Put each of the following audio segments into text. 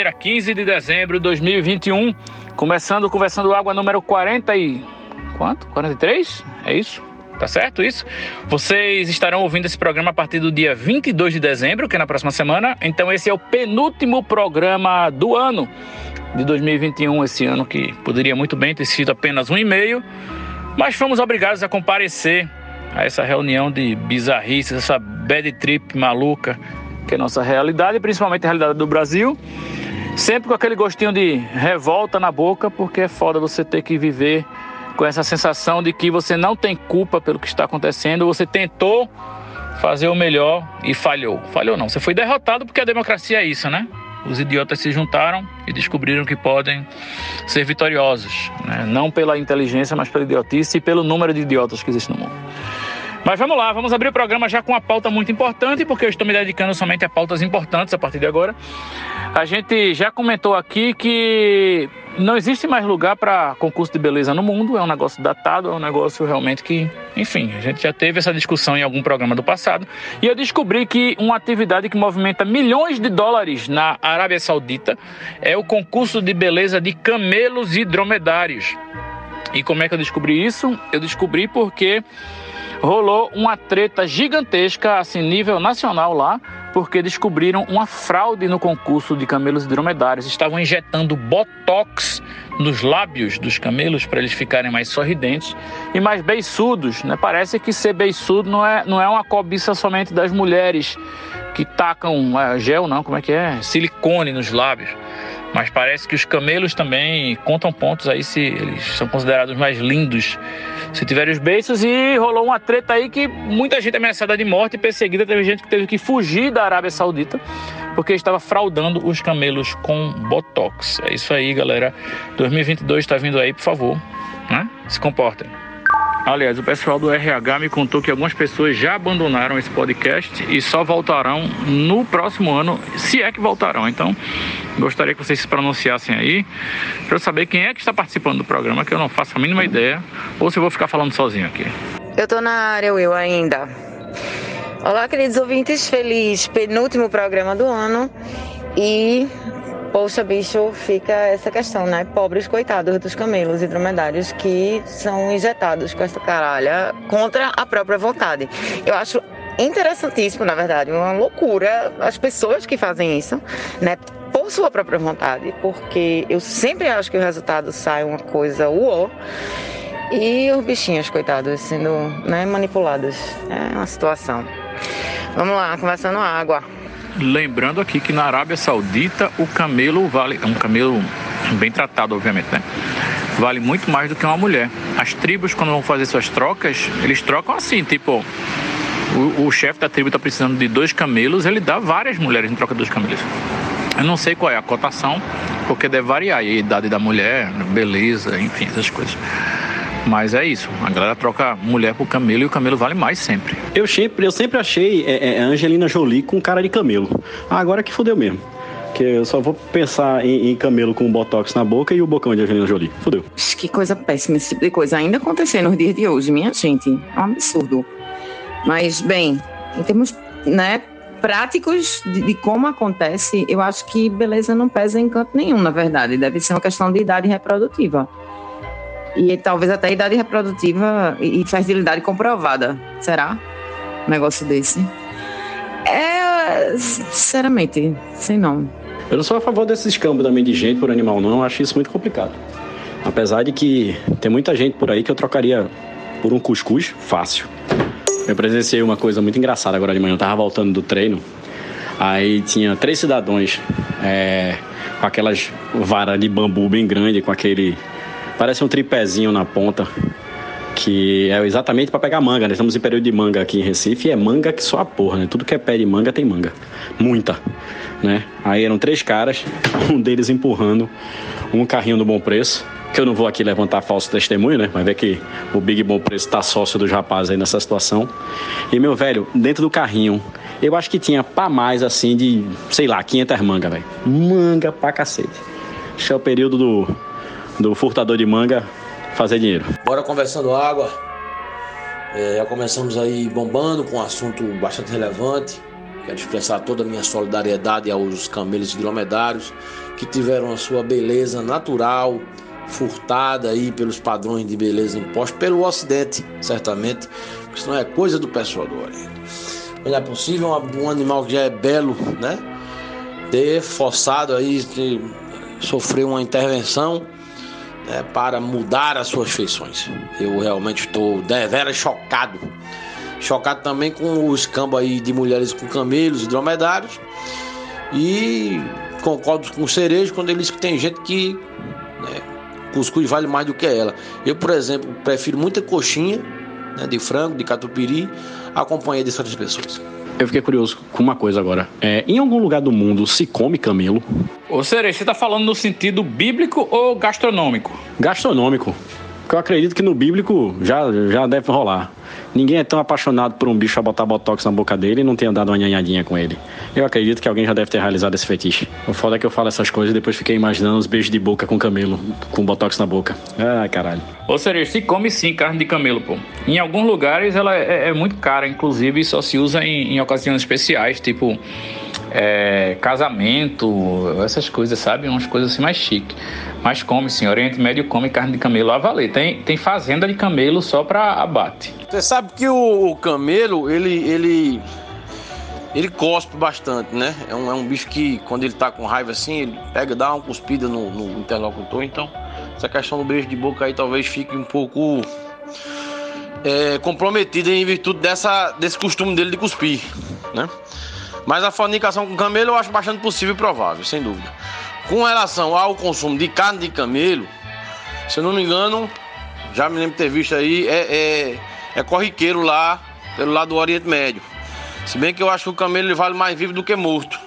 Quarta-feira, 15 de dezembro de 2021, começando Conversando Água número 40 e... quanto? 43? É isso? Tá certo isso? Vocês estarão ouvindo esse programa a partir do dia 22 de dezembro, que é na próxima semana. Então esse é o penúltimo programa do ano de 2021, esse ano que poderia muito bem ter sido apenas um e meio, mas fomos obrigados a comparecer a essa reunião de bizarrices, essa bad trip maluca, que é nossa realidade, principalmente a realidade do Brasil. Sempre com aquele gostinho de revolta na boca, porque é foda você ter que viver com essa sensação de que você não tem culpa pelo que está acontecendo, você tentou fazer o melhor e falhou. Falhou não, você foi derrotado porque a democracia é isso, né? Os idiotas se juntaram e descobriram que podem ser vitoriosos, né? não pela inteligência, mas pela idiotice e pelo número de idiotas que existe no mundo. Mas vamos lá, vamos abrir o programa já com uma pauta muito importante, porque eu estou me dedicando somente a pautas importantes a partir de agora. A gente já comentou aqui que não existe mais lugar para concurso de beleza no mundo, é um negócio datado, é um negócio realmente que, enfim, a gente já teve essa discussão em algum programa do passado. E eu descobri que uma atividade que movimenta milhões de dólares na Arábia Saudita é o concurso de beleza de camelos e dromedários. E como é que eu descobri isso? Eu descobri porque rolou uma treta gigantesca, assim, nível nacional lá, porque descobriram uma fraude no concurso de camelos dromedários. Estavam injetando botox nos lábios dos camelos para eles ficarem mais sorridentes e mais beiçudos. Né? Parece que ser beiçudo não é, não é uma cobiça somente das mulheres que tacam é, gel, não, como é que é? Silicone nos lábios. Mas parece que os camelos também contam pontos aí se eles são considerados mais lindos se tiverem os beiços. E rolou uma treta aí que muita gente ameaçada de morte e perseguida. Teve gente que teve que fugir da Arábia Saudita porque estava fraudando os camelos com botox. É isso aí, galera. 2022 está vindo aí, por favor, né? Se comportem. Aliás, o pessoal do RH me contou que algumas pessoas já abandonaram esse podcast e só voltarão no próximo ano, se é que voltarão. Então, gostaria que vocês se pronunciassem aí para eu saber quem é que está participando do programa, que eu não faço a mínima ideia, ou se eu vou ficar falando sozinho aqui. Eu tô na área, Will, ainda. Olá, queridos ouvintes, feliz penúltimo programa do ano e Poxa, bicho, fica essa questão, né? Pobres coitados dos camelos e dromedários que são injetados com essa caralha contra a própria vontade. Eu acho interessantíssimo, na verdade, uma loucura as pessoas que fazem isso, né? Por sua própria vontade, porque eu sempre acho que o resultado sai uma coisa uó. E os bichinhos, coitados, sendo né, manipulados. É uma situação. Vamos lá, conversando água. Lembrando aqui que na Arábia Saudita o camelo vale, é um camelo bem tratado, obviamente, né? Vale muito mais do que uma mulher. As tribos, quando vão fazer suas trocas, eles trocam assim, tipo, o, o chefe da tribo está precisando de dois camelos, ele dá várias mulheres em troca dos camelos. Eu não sei qual é a cotação, porque deve variar a idade da mulher, beleza, enfim, essas coisas. Mas é isso, a galera troca mulher por camelo e o camelo vale mais sempre. Eu sempre, eu sempre achei é, é, a Angelina Jolie com cara de camelo. Ah, agora que fodeu mesmo. Que eu só vou pensar em, em camelo com botox na boca e o bocão de Angelina Jolie. Fodeu. Que coisa péssima esse tipo de coisa ainda acontecer nos dias de hoje, minha gente. É um absurdo. Mas, bem, em termos né, práticos de, de como acontece, eu acho que beleza não pesa em canto nenhum, na verdade. Deve ser uma questão de idade reprodutiva e talvez até idade reprodutiva e fertilidade comprovada. Será? Um negócio desse. É, sinceramente, sei não. Eu não sou a favor desse escambamento de gente por animal, não. Eu acho isso muito complicado. Apesar de que tem muita gente por aí que eu trocaria por um cuscuz fácil. Eu presenciei uma coisa muito engraçada agora de manhã. Eu tava voltando do treino. Aí tinha três cidadãos é, com aquelas varas de bambu bem grande, com aquele Parece um tripézinho na ponta. que é exatamente para pegar manga. Nós estamos em período de manga aqui em Recife e é manga que só a porra, né? Tudo que é pé de manga tem manga. Muita, né? Aí eram três caras, um deles empurrando um carrinho do Bom Preço, que eu não vou aqui levantar falso testemunho, né? Mas ver que o Big Bom Preço tá sócio dos rapazes aí nessa situação. E, meu velho, dentro do carrinho, eu acho que tinha pra mais, assim, de, sei lá, 500 manga, velho. Manga pra cacete. Esse é o período do, do furtador de manga fazer dinheiro. Bora conversando água. É, já começamos aí bombando com um assunto bastante relevante. Quero expressar toda a minha solidariedade aos camelos dromedários que tiveram a sua beleza natural furtada aí pelos padrões de beleza impostos pelo Ocidente, certamente, porque isso não é coisa do pessoal do Oriente. Não é possível um animal que já é belo, né, ter forçado aí, sofrer uma intervenção né, para mudar as suas feições. Eu realmente estou deveras chocado. Chocado também com o escambo aí de mulheres com camelos e dromedários. E concordo com o cerejo quando ele diz que tem gente que né, cuscuz vale mais do que ela. Eu, por exemplo, prefiro muita coxinha né, de frango, de catupiry, a companhia dessas pessoas. Eu fiquei curioso com uma coisa agora. É, em algum lugar do mundo se come camelo? Ô Cerejo, você tá falando no sentido bíblico ou gastronômico? Gastronômico. Porque eu acredito que no bíblico já, já deve rolar. Ninguém é tão apaixonado por um bicho a botar botox na boca dele e não tenha dado uma nhanhadinha com ele. Eu acredito que alguém já deve ter realizado esse fetiche. O foda é que eu falo essas coisas e depois fiquei imaginando os beijos de boca com camelo, com botox na boca. Ai, caralho. Ô Cerejo, se come sim carne de camelo, pô. Em alguns lugares ela é, é muito cara, inclusive só se usa em, em ocasiões especiais, tipo é, casamento, essas coisas, sabe? Umas coisas assim mais chique. Mas come sim, Oriente Médio come carne de camelo a valer. Tem, tem fazenda de camelo só pra abate. Você sabe que o, o camelo, ele, ele, ele cospe bastante, né? É um, é um bicho que, quando ele tá com raiva assim, ele pega, dá uma cuspida no, no interlocutor. Então, essa questão do beijo de boca aí talvez fique um pouco é, comprometida em virtude dessa, desse costume dele de cuspir, né? Mas a fornicação com camelo eu acho bastante possível e provável, sem dúvida. Com relação ao consumo de carne de camelo, se eu não me engano, já me lembro de ter visto aí, é, é, é corriqueiro lá, pelo lado do Oriente Médio. Se bem que eu acho que o camelo ele vale mais vivo do que morto.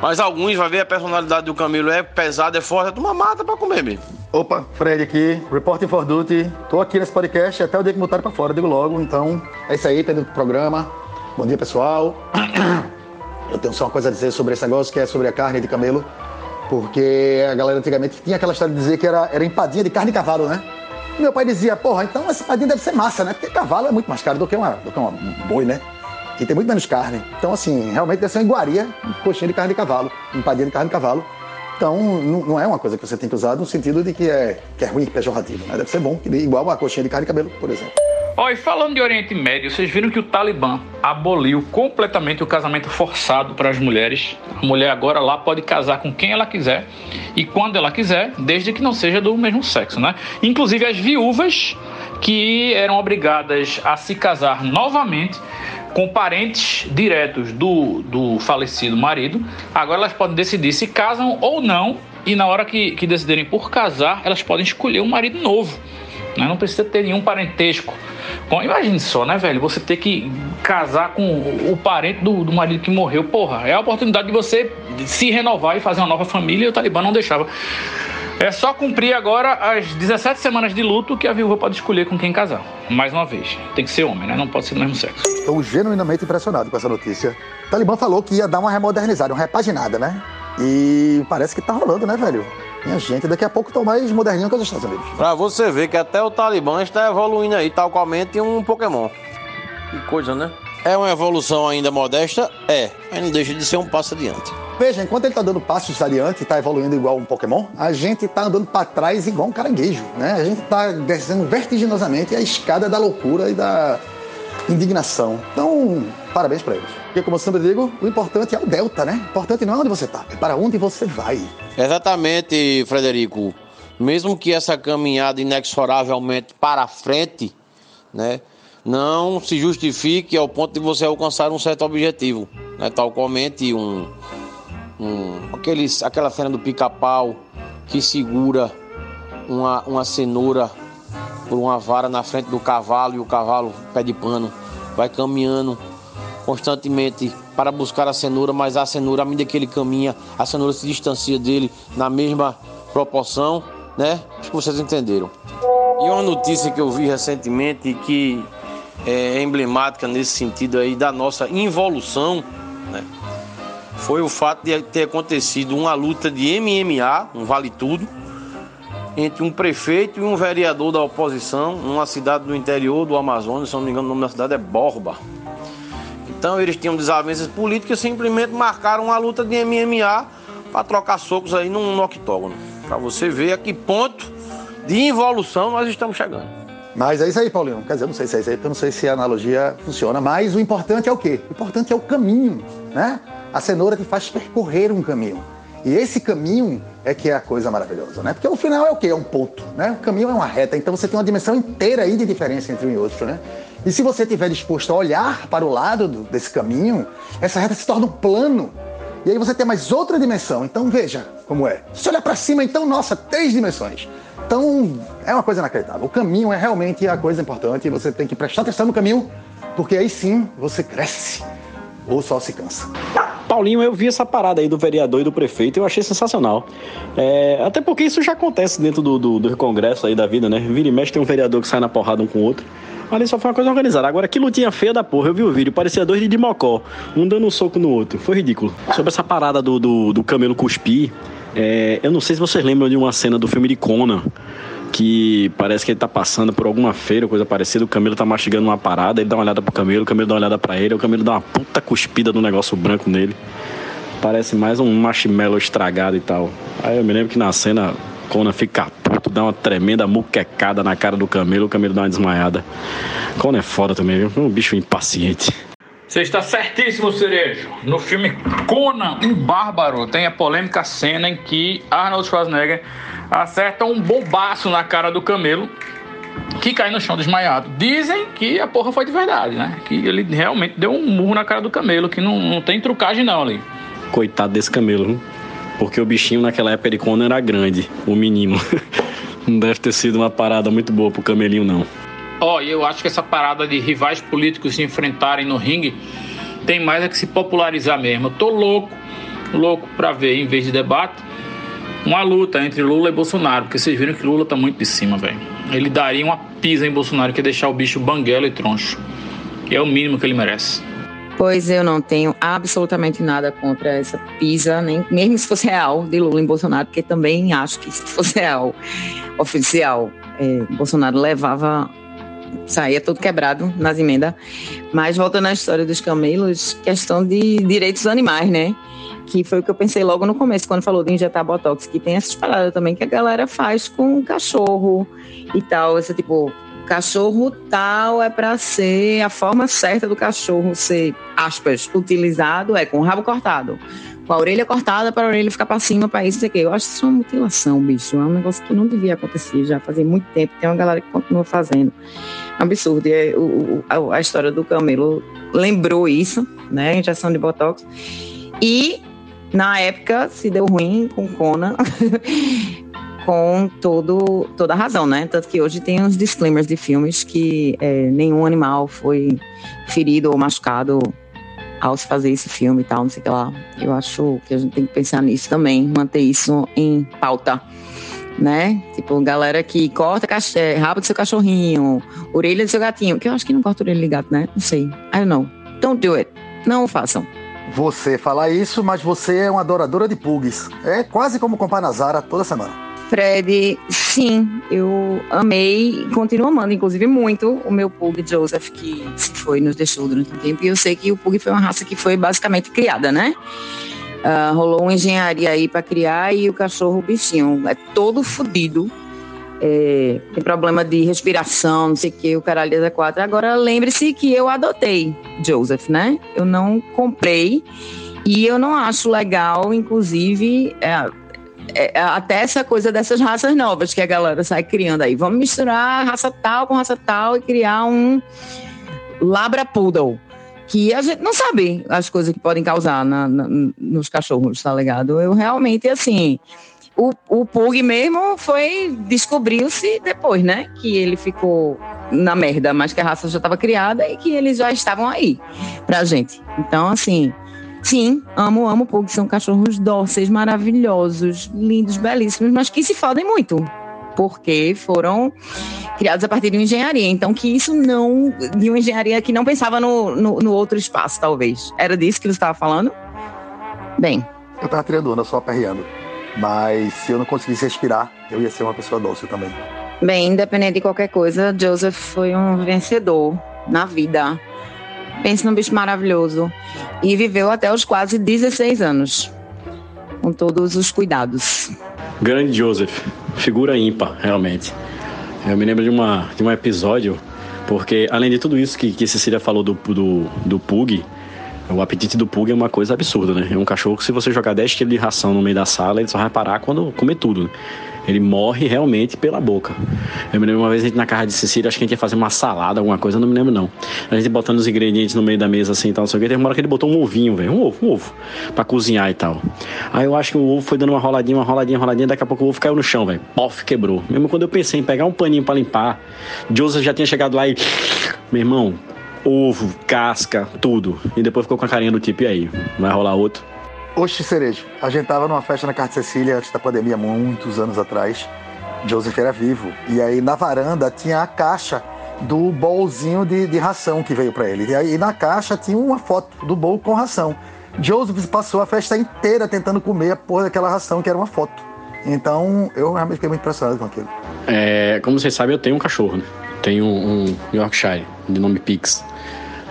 Mas alguns vai ver a personalidade do camelo é pesada, é forte, é uma mata pra comer mesmo. Opa, Fred aqui, Reporting for Duty. Tô aqui nesse podcast até o dia que botaram pra fora, digo logo. Então, é isso aí, tá do programa. Bom dia, pessoal. Eu tenho só uma coisa a dizer sobre esse negócio, que é sobre a carne de camelo. Porque a galera antigamente tinha aquela história de dizer que era, era empadinha de carne de cavalo, né? Meu pai dizia, porra, então essa empadinha deve ser massa, né? Porque cavalo é muito mais caro do que uma, do que uma boi, né? E tem muito menos carne. Então, assim, realmente deve ser uma iguaria, coxinha de carne de cavalo, empadinha de carne de cavalo. Então, não, não é uma coisa que você tem que usar no sentido de que é, que é ruim, pejorativo. Né? Deve ser bom, igual uma coxinha de carne de cabelo, por exemplo. Ó, e falando de Oriente Médio, vocês viram que o Talibã aboliu completamente o casamento forçado para as mulheres. A mulher agora lá pode casar com quem ela quiser e quando ela quiser, desde que não seja do mesmo sexo, né? Inclusive as viúvas que eram obrigadas a se casar novamente com parentes diretos do, do falecido marido, agora elas podem decidir se casam ou não, e na hora que, que decidirem por casar, elas podem escolher um marido novo. Né? Não precisa ter nenhum parentesco. Bom, imagine só, né, velho? Você ter que casar com o parente do, do marido que morreu. Porra, é a oportunidade de você se renovar e fazer uma nova família e o Talibã não deixava. É só cumprir agora as 17 semanas de luto que a viúva pode escolher com quem casar. Mais uma vez, tem que ser homem, né? Não pode ser do mesmo sexo. Estou genuinamente impressionado com essa notícia. O Talibã falou que ia dar uma remodernizada, uma repaginada, né? E parece que tá rolando, né, velho? Minha gente, daqui a pouco estão mais moderninho que os Estados Unidos. Pra você ver que até o Talibã está evoluindo aí, tal qualmente um Pokémon. Que coisa, né? É uma evolução ainda modesta? É, mas não deixa de ser um passo adiante. Veja, enquanto ele tá dando passos adiante e tá evoluindo igual um Pokémon, a gente tá andando para trás igual um caranguejo, né? A gente tá descendo vertiginosamente a escada da loucura e da indignação. Então, parabéns para eles. Porque, como eu sempre digo, o importante é o delta, né? O importante não é onde você tá, é para onde você vai. Exatamente, Frederico. Mesmo que essa caminhada inexoravelmente para frente, né, não se justifique ao ponto de você alcançar um certo objetivo, né, tal qualmente um, um aqueles, aquela cena do pica-pau que segura uma, uma cenoura por uma vara na frente do cavalo e o cavalo, pé de pano, vai caminhando constantemente para buscar a cenoura, mas a cenoura, à medida que ele caminha, a cenoura se distancia dele na mesma proporção, né? Acho que vocês entenderam. E uma notícia que eu vi recentemente que é emblemática nesse sentido aí da nossa involução, né? Foi o fato de ter acontecido uma luta de MMA, um vale tudo, entre um prefeito e um vereador da oposição, numa cidade do interior do Amazonas, se não me engano, o nome da cidade é Borba. Então eles tinham desavenças políticas e simplesmente marcaram uma luta de MMA para trocar socos aí num, no octógono. Para você ver a que ponto de involução nós estamos chegando. Mas é isso aí, Paulinho. Quer dizer, eu não sei se é isso aí, porque eu não sei se a analogia funciona. Mas o importante é o quê? O importante é o caminho, né? A cenoura te faz percorrer um caminho. E esse caminho é que é a coisa maravilhosa, né? Porque o final é o quê? É um ponto, né? O caminho é uma reta, então você tem uma dimensão inteira aí de diferença entre um e outro, né? E se você estiver disposto a olhar para o lado do, desse caminho, essa reta se torna um plano. E aí você tem mais outra dimensão. Então veja como é. Se olhar para cima, então, nossa, três dimensões. Então é uma coisa inacreditável. O caminho é realmente a coisa importante. Você tem que prestar atenção no caminho, porque aí sim você cresce ou só se cansa. Paulinho, eu vi essa parada aí do vereador e do prefeito e eu achei sensacional. É, até porque isso já acontece dentro do, do, do, congresso aí da vida, né? Vira e mexe tem um vereador que sai na porrada um com o outro. Ali só foi uma coisa organizada. Agora, que lutinha feia da porra. Eu vi o vídeo, parecia dois de Dimocó, um dando um soco no outro. Foi ridículo. Sobre essa parada do, do, do camelo cuspir, é, eu não sei se vocês lembram de uma cena do filme de Conan, que parece que ele tá passando por alguma feira, coisa parecida, o camelo tá mastigando uma parada, ele dá uma olhada pro camelo, o camelo dá uma olhada pra ele, o camelo dá uma puta cuspida no negócio branco nele. Parece mais um marshmallow estragado e tal. Aí eu me lembro que na cena Conan fica puto, dá uma tremenda muquecada na cara do camelo, o camelo dá uma desmaiada. Conan é foda também, viu? Um bicho impaciente. Você está certíssimo, Cerejo. No filme Conan, um bárbaro, tem a polêmica cena em que Arnold Schwarzenegger acerta um bombaço na cara do camelo que cai no chão desmaiado. Dizem que a porra foi de verdade, né? Que ele realmente deu um murro na cara do camelo, que não, não tem trucagem não ali. Coitado desse camelo, viu? Porque o bichinho naquela época de Conan era grande, o menino. não deve ter sido uma parada muito boa pro camelinho, não. Ó, oh, eu acho que essa parada de rivais políticos se enfrentarem no ringue tem mais a que se popularizar mesmo. Eu tô louco, louco pra ver, em vez de debate, uma luta entre Lula e Bolsonaro, porque vocês viram que Lula tá muito de cima, velho. Ele daria uma pisa em Bolsonaro que é deixar o bicho banguelo e troncho. Que é o mínimo que ele merece. Pois eu não tenho absolutamente nada contra essa pisa, nem, mesmo se fosse real, de Lula em Bolsonaro, porque também acho que se fosse real, oficial, é, Bolsonaro levava, saía todo quebrado nas emendas. Mas voltando à história dos camelos, questão de direitos animais, né? Que foi o que eu pensei logo no começo, quando falou de injetar botox, que tem essas paradas também que a galera faz com cachorro e tal, esse tipo, cachorro tal é para ser a forma certa do cachorro ser, aspas, utilizado é com o rabo cortado, com a orelha cortada para a orelha ficar para cima, para isso aqui. Eu acho isso uma mutilação, bicho. É um negócio que não devia acontecer já fazia muito tempo. Tem uma galera que continua fazendo. Absurdo. E é, o, a, a, história do camelo lembrou isso, né? Injeção de botox. E na época se deu ruim com Conan. com todo, toda a razão, né? Tanto que hoje tem uns disclaimers de filmes que é, nenhum animal foi ferido ou machucado ao se fazer esse filme e tal, não sei o que lá. Eu acho que a gente tem que pensar nisso também, manter isso em pauta, né? Tipo, galera que corta é, rabo do seu cachorrinho, orelha do seu gatinho, que eu acho que não corta orelha de gato, né? Não sei. I don't know. Don't do it. Não façam. Você fala isso, mas você é uma adoradora de pugs. É quase como comprar na Zara toda semana. Fred, sim, eu amei e continuo amando, inclusive, muito o meu Pug Joseph, que se foi, nos deixou durante um tempo. E eu sei que o Pug foi uma raça que foi basicamente criada, né? Uh, rolou uma engenharia aí para criar e o cachorro, o bichinho, é todo fodido. É, tem problema de respiração, não sei o que, o caralho é quatro. Agora lembre-se que eu adotei Joseph, né? Eu não comprei e eu não acho legal, inclusive, é, é, é, até essa coisa dessas raças novas que a galera sai criando aí. Vamos misturar raça tal com raça tal e criar um Labra Poodle. Que a gente não sabe as coisas que podem causar na, na, nos cachorros, tá ligado? Eu realmente, assim, O, o Pug mesmo foi. Descobriu-se depois, né? Que ele ficou na merda, mas que a raça já estava criada e que eles já estavam aí pra gente. Então, assim. Sim, amo, amo Pug. São cachorros dóceis, maravilhosos, lindos, belíssimos, mas que se fodem muito. Porque foram criados a partir de uma engenharia. Então, que isso não. de uma engenharia que não pensava no, no, no outro espaço, talvez. Era disso que você estava falando? Bem. Eu tava triângulo, só aperreando. Mas se eu não conseguisse respirar, eu ia ser uma pessoa dócil também. Bem, independente de qualquer coisa, Joseph foi um vencedor na vida. Pense num bicho maravilhoso. E viveu até os quase 16 anos. Com todos os cuidados. Grande Joseph. Figura ímpar, realmente. Eu me lembro de, uma, de um episódio, porque além de tudo isso que, que Cecília falou do, do, do Pug, o apetite do Pug é uma coisa absurda, né? É um cachorro que se você jogar 10 kg de ração no meio da sala, ele só vai parar quando comer tudo. Né? Ele morre realmente pela boca. Eu me lembro uma vez a gente na casa de Cecília, acho que a gente ia fazer uma salada, alguma coisa, não me lembro não. A gente botando os ingredientes no meio da mesa assim e tal, não sei o que. Teve uma hora que ele botou um ovinho, velho. Um ovo, um ovo. Pra cozinhar e tal. Aí eu acho que o ovo foi dando uma roladinha, uma roladinha, roladinha. Daqui a pouco o ovo caiu no chão, velho. Pof, quebrou. Mesmo quando eu pensei em pegar um paninho pra limpar, Joseph já tinha chegado lá e. Meu irmão, ovo, casca, tudo. E depois ficou com a carinha do tipo, e aí? Vai rolar outro? Oxe, Cerejo, a gente tava numa festa na Casa de Cecília antes da pandemia, muitos anos atrás. Joseph era vivo. E aí na varanda tinha a caixa do bolzinho de, de ração que veio para ele. E aí na caixa tinha uma foto do bol com ração. Joseph passou a festa inteira tentando comer a porra daquela ração que era uma foto. Então eu realmente fiquei muito impressionado com aquilo. É, como vocês sabem, eu tenho um cachorro, né? Tenho um, um Yorkshire, de nome Pix.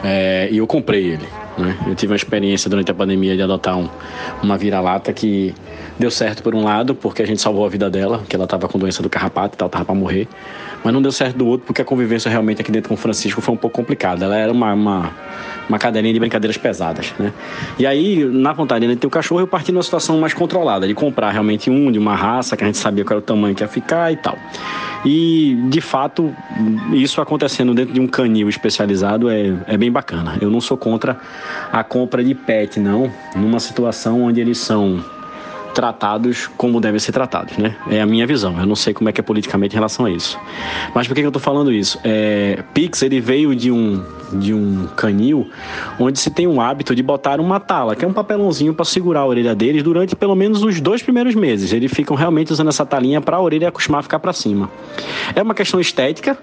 É, e eu comprei ele. Né? Eu tive uma experiência durante a pandemia de adotar um, uma vira-lata que deu certo por um lado, porque a gente salvou a vida dela, que ela estava com doença do carrapato e tal, estava para morrer. Mas não deu certo do outro, porque a convivência realmente aqui dentro com o Francisco foi um pouco complicada. Ela era uma, uma, uma cadeirinha de brincadeiras pesadas, né? E aí, na vontade de ter o cachorro, eu parti numa situação mais controlada, de comprar realmente um, de uma raça, que a gente sabia qual era o tamanho que ia ficar e tal. E, de fato, isso acontecendo dentro de um canil especializado é, é bem bacana. Eu não sou contra a compra de pet, não, numa situação onde eles são tratados como devem ser tratados, né? É a minha visão. Eu não sei como é que é politicamente em relação a isso. Mas por que, eu tô falando isso? É, Pix, ele veio de um, de um canil onde se tem um hábito de botar uma tala, que é um papelãozinho para segurar a orelha deles durante pelo menos os dois primeiros meses. Eles ficam realmente usando essa talinha para a orelha acostumar a ficar para cima. É uma questão estética,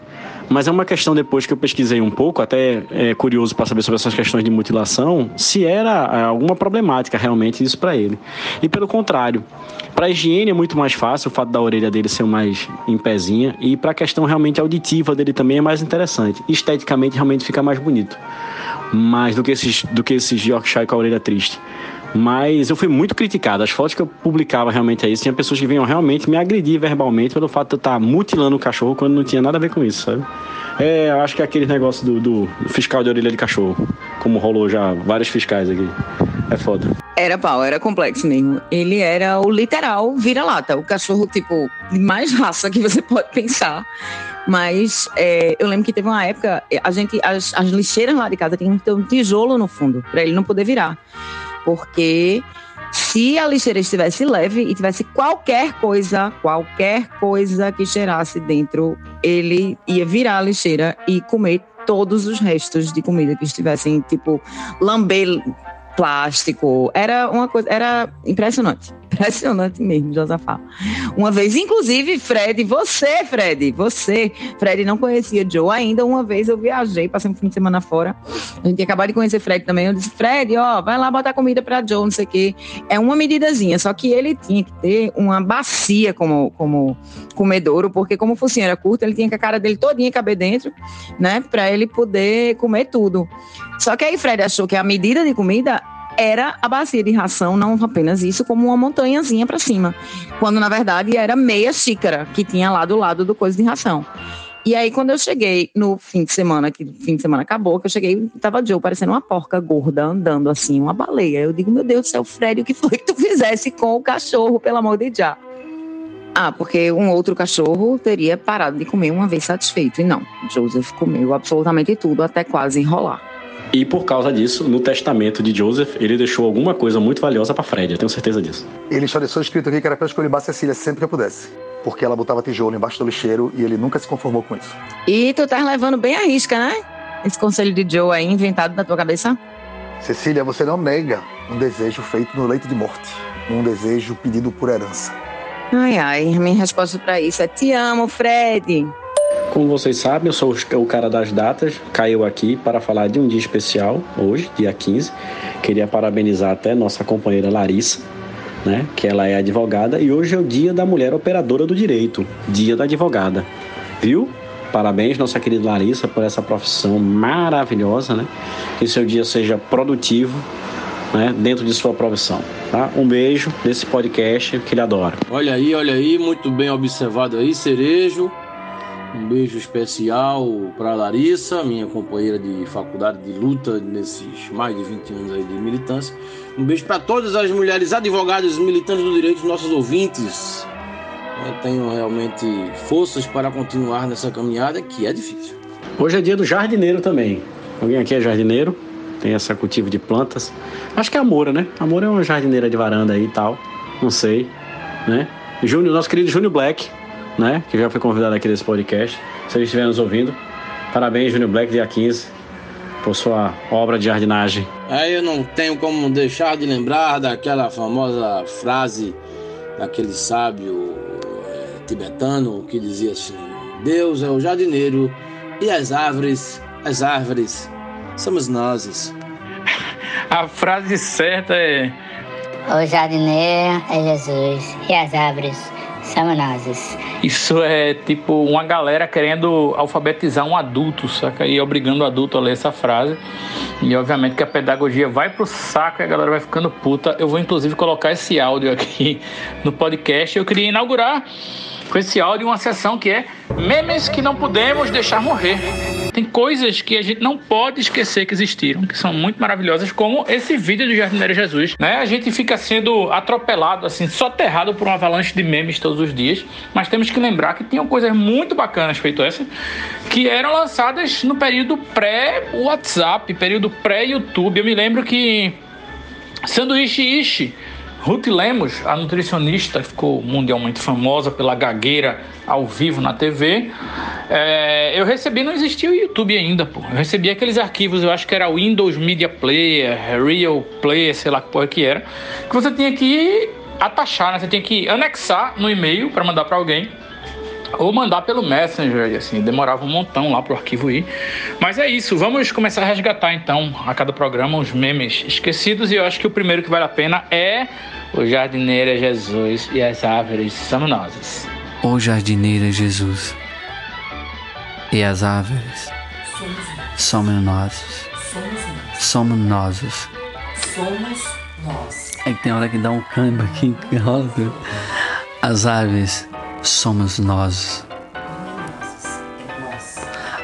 mas é uma questão depois que eu pesquisei um pouco, até é curioso para saber sobre essas questões de mutilação, se era é, alguma problemática realmente isso para ele. E pelo contrário, para a higiene é muito mais fácil o fato da orelha dele ser mais em pezinha e para a questão realmente auditiva dele também é mais interessante. Esteticamente realmente fica mais bonito. Mais do que esses do que esses Yorkshire com a orelha triste. Mas eu fui muito criticado. As fotos que eu publicava realmente aí, tinha pessoas que vinham realmente me agredir verbalmente pelo fato de eu estar mutilando o cachorro quando não tinha nada a ver com isso, sabe? É, eu acho que é aquele negócio do, do fiscal de orelha de cachorro, como rolou já vários fiscais aqui. É foda. Era pau, era complexo mesmo. Ele era o literal vira-lata, o cachorro, tipo, de mais raça que você pode pensar. Mas é, eu lembro que teve uma época, a gente, as, as lixeiras lá de casa tinham um tijolo no fundo, para ele não poder virar porque se a lixeira estivesse leve e tivesse qualquer coisa, qualquer coisa que cheirasse dentro, ele ia virar a lixeira e comer todos os restos de comida que estivessem, tipo, lamber plástico. Era uma coisa, era impressionante. Impressionante mesmo, Josafá. Uma vez, inclusive, Fred, você, Fred, você, Fred não conhecia Joe ainda. Uma vez eu viajei, passei um fim de semana fora. A gente acabou de conhecer Fred também. Eu disse, Fred, ó, vai lá botar comida para Joe, não sei o quê. É uma medidazinha, só que ele tinha que ter uma bacia como, como comedouro, porque como o focinho era curto, ele tinha que a cara dele todinha caber dentro, né, para ele poder comer tudo. Só que aí Fred achou que a medida de comida era a bacia de ração, não apenas isso, como uma montanhazinha para cima. Quando na verdade era meia xícara que tinha lá do lado do coisa de ração. E aí, quando eu cheguei no fim de semana, que o fim de semana acabou, que eu cheguei, tava Joe parecendo uma porca gorda, andando assim, uma baleia. Eu digo, meu Deus do céu, Fred, o que foi que tu fizesse com o cachorro, pelo amor de já? Ah, porque um outro cachorro teria parado de comer uma vez satisfeito. E não, Joseph comeu absolutamente tudo, até quase enrolar. E por causa disso, no testamento de Joseph, ele deixou alguma coisa muito valiosa para Fred, eu tenho certeza disso. Ele só deixou escrito aqui que era pra eu escolher Cecília sempre que eu pudesse. Porque ela botava tijolo embaixo do lixeiro e ele nunca se conformou com isso. E tu tá levando bem a risca, né? Esse conselho de Joe aí, inventado na tua cabeça? Cecília, você não nega um desejo feito no leito de morte. Um desejo pedido por herança. Ai, ai, a minha resposta pra isso é te amo, Fred. Como vocês sabem, eu sou o cara das datas. Caiu aqui para falar de um dia especial, hoje, dia 15. Queria parabenizar até nossa companheira Larissa, né? Que ela é advogada. E hoje é o dia da mulher operadora do direito. Dia da advogada. Viu? Parabéns, nossa querida Larissa, por essa profissão maravilhosa, né? Que seu dia seja produtivo, né? Dentro de sua profissão, tá? Um beijo desse podcast que ele adora. Olha aí, olha aí, muito bem observado aí, Cerejo. Um beijo especial para Larissa, minha companheira de faculdade de luta nesses mais de 20 anos aí de militância. Um beijo para todas as mulheres advogadas militantes do direito, nossos ouvintes. Eu tenho realmente forças para continuar nessa caminhada que é difícil. Hoje é dia do jardineiro também. Alguém aqui é jardineiro? Tem essa cultivo de plantas. Acho que é a Moura, né? A Moura é uma jardineira de varanda aí e tal. Não sei, né? Júnior, nosso querido Júnior Black, né? Que já foi convidado aqui nesse podcast. Se ele estiver nos ouvindo, parabéns, Júnior Black, dia 15, por sua obra de jardinagem. Aí eu não tenho como deixar de lembrar daquela famosa frase daquele sábio eh, tibetano que dizia assim: Deus é o jardineiro e as árvores, as árvores somos nós. A frase certa é: O jardineiro é Jesus e as árvores nós. Isso é tipo uma galera querendo alfabetizar um adulto, saca? E obrigando o adulto a ler essa frase. E obviamente que a pedagogia vai pro saco e a galera vai ficando puta. Eu vou inclusive colocar esse áudio aqui no podcast. Eu queria inaugurar com esse áudio uma sessão que é memes que não podemos deixar morrer. Tem coisas que a gente não pode esquecer que existiram, que são muito maravilhosas, como esse vídeo do Jardineiro Jesus. Né? A gente fica sendo atropelado, assim, soterrado por uma avalanche de memes todos os dias, mas temos que lembrar que tinham coisas muito bacanas feito essa, que eram lançadas no período pré-WhatsApp, período pré-YouTube. Eu me lembro que Sanduíche Ishi Ruth Lemos, a nutricionista, ficou mundialmente famosa pela gagueira ao vivo na TV. É, eu recebi, não existia o YouTube ainda, pô. Eu recebi aqueles arquivos, eu acho que era Windows Media Player, Real Player, sei lá que porra que era, que você tinha que atachar, né? Você tinha que anexar no e-mail para mandar para alguém ou mandar pelo Messenger, e assim, demorava um montão lá pro arquivo ir. Mas é isso, vamos começar a resgatar então a cada programa os memes esquecidos e eu acho que o primeiro que vale a pena é o jardineiro é Jesus e as árvores somos nós. O jardineiro é Jesus e as árvores somos nós. Somos nós. Somos nós. É que tem hora que dá um câmbio aqui. As árvores somos nós.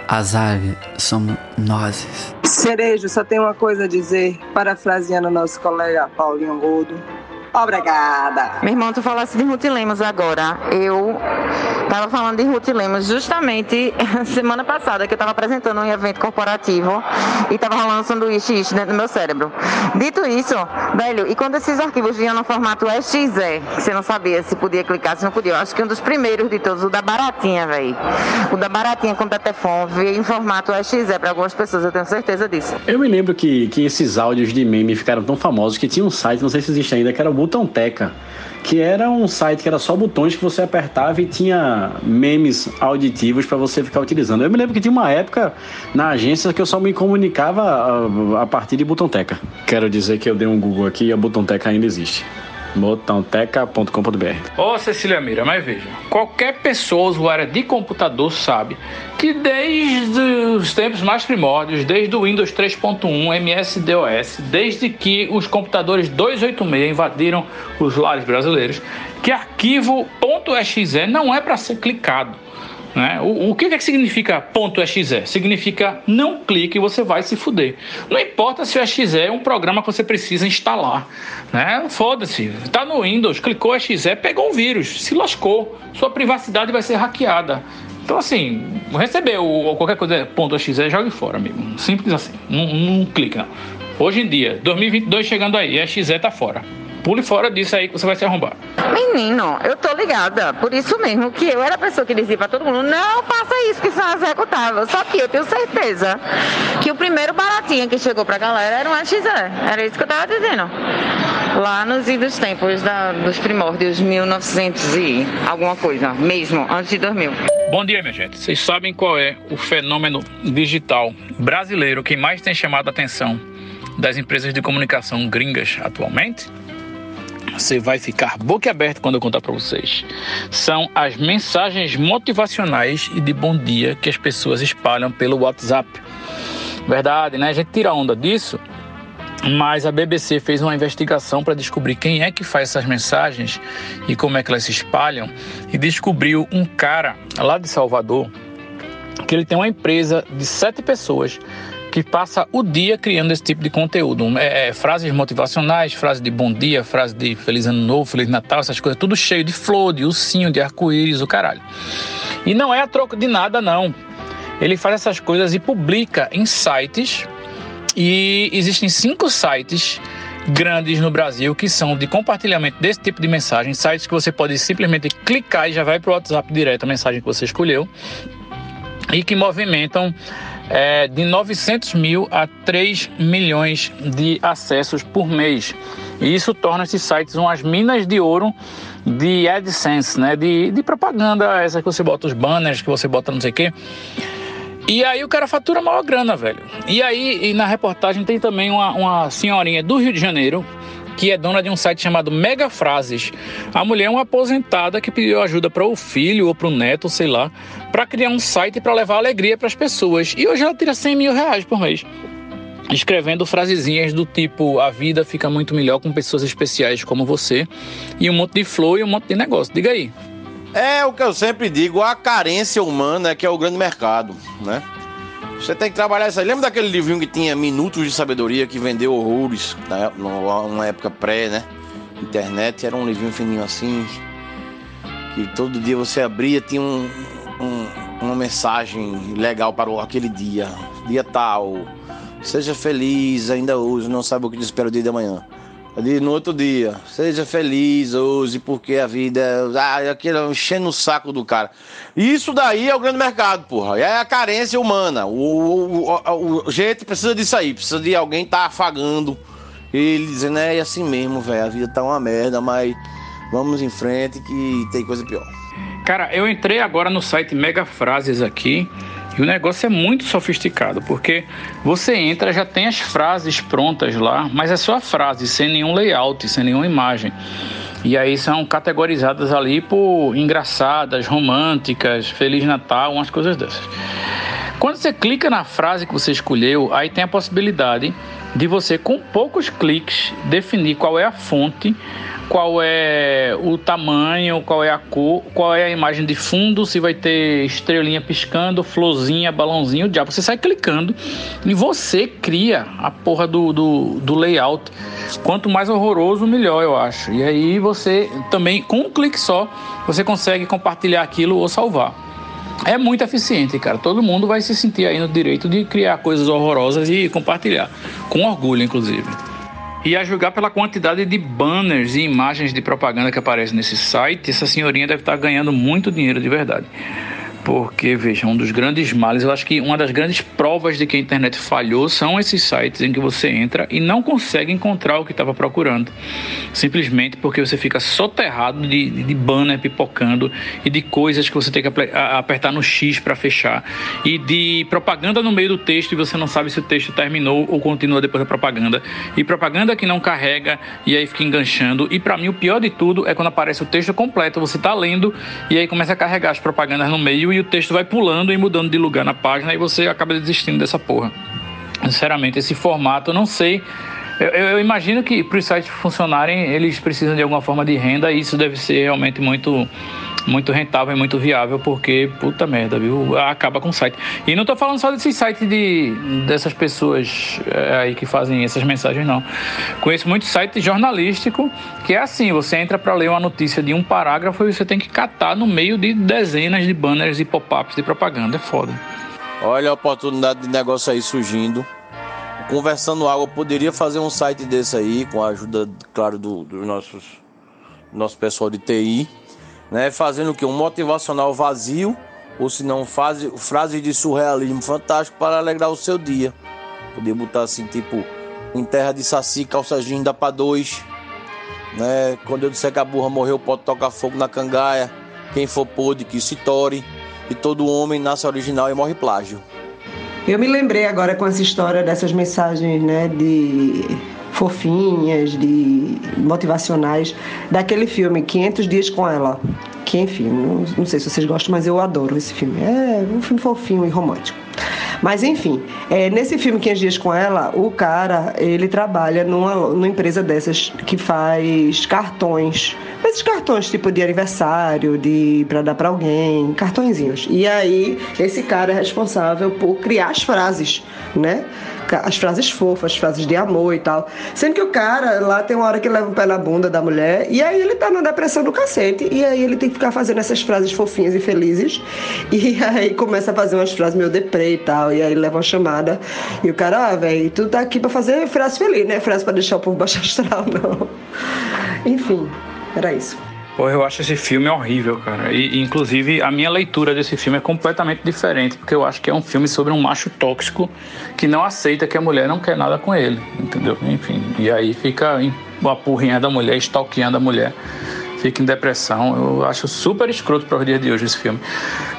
As aves somos nós. Cerejo, só tem uma coisa a dizer, parafraseando nosso colega Paulinho Gordo. Obrigada. Meu irmão, tu falasse de Ruth Lemos agora. Eu tava falando de Ruth Lemos justamente semana passada, que eu tava apresentando um evento corporativo e tava rolando sanduíche isso dentro do meu cérebro. Dito isso, velho, e quando esses arquivos vinham no formato exe, que você não sabia se podia clicar, se não podia, eu acho que um dos primeiros de todos, o da Baratinha, velho. O da Baratinha com Tetefon veio em formato exe para algumas pessoas, eu tenho certeza disso. Eu me lembro que, que esses áudios de meme ficaram tão famosos que tinha um site, não sei se existe ainda, que era o Botãoteca, que era um site que era só botões que você apertava e tinha memes auditivos para você ficar utilizando. Eu me lembro que tinha uma época na agência que eu só me comunicava a, a partir de Botãoteca. Quero dizer que eu dei um Google aqui e a Botãoteca ainda existe botãoteca.com.br. Ô Cecília Mira, mas veja, qualquer pessoa usuária de computador sabe que desde os tempos mais primórdios, desde o Windows 3.1, MS-DOS, desde que os computadores 286 invadiram os lares brasileiros, que arquivo .exe não é para ser clicado. Né? O, o que, que significa .exe? Significa não clique e você vai se fuder. Não importa se o exe é um programa que você precisa instalar. Né? Foda-se. Está no Windows, clicou exe, pegou um vírus, se lascou. Sua privacidade vai ser hackeada. Então, assim, recebeu qualquer coisa .exe, jogue fora, amigo. Simples assim. Não, não clica. Hoje em dia, 2022 chegando aí, exe tá fora. Pule fora disso aí que você vai se arrombar. Menino, eu tô ligada. Por isso mesmo que eu era a pessoa que dizia pra todo mundo: não faça isso que isso é executável. Só que eu tenho certeza que o primeiro baratinho que chegou pra galera era um XE. Era isso que eu tava dizendo. Lá nos idos tempos da, dos primórdios, 1900 e alguma coisa, mesmo, antes de 2000. Bom dia, minha gente. Vocês sabem qual é o fenômeno digital brasileiro que mais tem chamado a atenção das empresas de comunicação gringas atualmente? Você vai ficar boquiaberto quando eu contar para vocês. São as mensagens motivacionais e de bom dia que as pessoas espalham pelo WhatsApp. Verdade, né? A gente tira onda disso, mas a BBC fez uma investigação para descobrir quem é que faz essas mensagens e como é que elas se espalham e descobriu um cara lá de Salvador que ele tem uma empresa de sete pessoas que passa o dia criando esse tipo de conteúdo. É, é, frases motivacionais, frases de bom dia, frases de feliz ano novo, feliz natal, essas coisas, tudo cheio de flor, de ursinho, de arco-íris, o caralho. E não é a troco de nada, não. Ele faz essas coisas e publica em sites. E existem cinco sites grandes no Brasil que são de compartilhamento desse tipo de mensagem, sites que você pode simplesmente clicar e já vai para o WhatsApp direto a mensagem que você escolheu e que movimentam é, de 900 mil a 3 milhões de acessos por mês. E isso torna esses sites umas minas de ouro de AdSense, né? De, de propaganda, essa que você bota os banners, que você bota não sei o quê. E aí o cara fatura maior grana, velho. E aí, e na reportagem tem também uma, uma senhorinha do Rio de Janeiro que é dona de um site chamado Mega Frases. A mulher é uma aposentada que pediu ajuda para o filho ou para o neto, sei lá, para criar um site para levar alegria para as pessoas. E hoje ela tira 100 mil reais por mês. Escrevendo frasezinhas do tipo: a vida fica muito melhor com pessoas especiais como você, e um monte de flow e um monte de negócio. Diga aí. É o que eu sempre digo: a carência humana é que é o grande mercado, né? Você tem que trabalhar isso aí. Lembra daquele livrinho que tinha Minutos de Sabedoria que vendeu horrores, né? numa época pré, né? Internet, era um livrinho fininho assim. Que todo dia você abria, tinha um, um, uma mensagem legal para aquele dia. Dia tal. Seja feliz, ainda hoje, não sabe o que te espera o dia de amanhã. No outro dia, seja feliz hoje, porque a vida. Ah, aquilo enchendo o saco do cara. Isso daí é o grande mercado, porra. É a carência humana. O, o, o, o gente precisa disso aí, precisa de alguém tá afagando ele, dizendo, é assim mesmo, velho. A vida tá uma merda, mas vamos em frente que tem coisa pior. Cara, eu entrei agora no site Mega Frases aqui. E o negócio é muito sofisticado, porque você entra, já tem as frases prontas lá, mas é só a frase, sem nenhum layout, sem nenhuma imagem. E aí são categorizadas ali por engraçadas, românticas, Feliz Natal, umas coisas dessas. Quando você clica na frase que você escolheu, aí tem a possibilidade de você, com poucos cliques, definir qual é a fonte qual é o tamanho, qual é a cor, qual é a imagem de fundo, se vai ter estrelinha piscando, florzinha, balãozinho, o diabo. Você sai clicando e você cria a porra do, do, do layout. Quanto mais horroroso, melhor, eu acho. E aí você também, com um clique só, você consegue compartilhar aquilo ou salvar. É muito eficiente, cara. Todo mundo vai se sentir aí no direito de criar coisas horrorosas e compartilhar. Com orgulho, inclusive. E a julgar pela quantidade de banners e imagens de propaganda que aparecem nesse site, essa senhorinha deve estar ganhando muito dinheiro de verdade. Porque, veja, um dos grandes males, eu acho que uma das grandes provas de que a internet falhou são esses sites em que você entra e não consegue encontrar o que estava procurando. Simplesmente porque você fica soterrado de, de banner pipocando e de coisas que você tem que apertar no X para fechar. E de propaganda no meio do texto e você não sabe se o texto terminou ou continua depois da propaganda. E propaganda que não carrega e aí fica enganchando. E para mim o pior de tudo é quando aparece o texto completo, você está lendo e aí começa a carregar as propagandas no meio e o texto vai pulando e mudando de lugar na página e você acaba desistindo dessa porra. Sinceramente, esse formato eu não sei Eu, eu imagino que para os sites funcionarem, eles precisam de alguma forma de renda e isso deve ser realmente muito muito rentável e muito viável, porque, puta merda, viu? Acaba com o site. E não tô falando só desses sites de, dessas pessoas é, aí que fazem essas mensagens, não. Conheço muito site jornalístico que é assim: você entra para ler uma notícia de um parágrafo e você tem que catar no meio de dezenas de banners e pop-ups de propaganda. É foda. Olha a oportunidade de negócio aí surgindo. Conversando Água poderia fazer um site desse aí, com a ajuda, claro, do, dos nossos nosso pessoal de TI né? Fazendo o que? Um motivacional vazio, ou se não, frases de surrealismo fantástico para alegrar o seu dia. Podia botar assim, tipo, em terra de saci, calça jeans dá pra dois. Né? Quando eu disser que a burra morreu, pode tocar fogo na cangaia. Quem for pôde, que se tore. E todo homem nasce original e morre plágio. Eu me lembrei agora com essa história dessas mensagens, né, de fofinhas, de motivacionais, daquele filme 500 Dias com Ela. Que, enfim, não, não sei se vocês gostam, mas eu adoro esse filme. É um filme fofinho e romântico. Mas enfim, é, nesse filme 500 Dias com Ela, o cara, ele trabalha numa, numa empresa dessas que faz cartões. Esses cartões tipo de aniversário, de para dar para alguém, cartõezinhos. E aí, esse cara é responsável por criar as frases, né? As frases fofas, as frases de amor e tal. Sendo que o cara lá tem uma hora que leva o pé na bunda da mulher e aí ele tá na depressão do cacete. E aí ele tem que ficar fazendo essas frases fofinhas e felizes. E aí começa a fazer umas frases meio deprê e tal. E aí leva uma chamada. E o cara, ah, velho, tu tá aqui pra fazer frase feliz, né? Frase pra deixar o povo baixo astral, não. Enfim, era isso. Pô, eu acho esse filme horrível, cara. E, inclusive, a minha leitura desse filme é completamente diferente, porque eu acho que é um filme sobre um macho tóxico que não aceita que a mulher não quer nada com ele, entendeu? Enfim, e aí fica uma porrinha da mulher, stalkeando a mulher. Fica em depressão. Eu acho super escroto para os dias de hoje esse filme.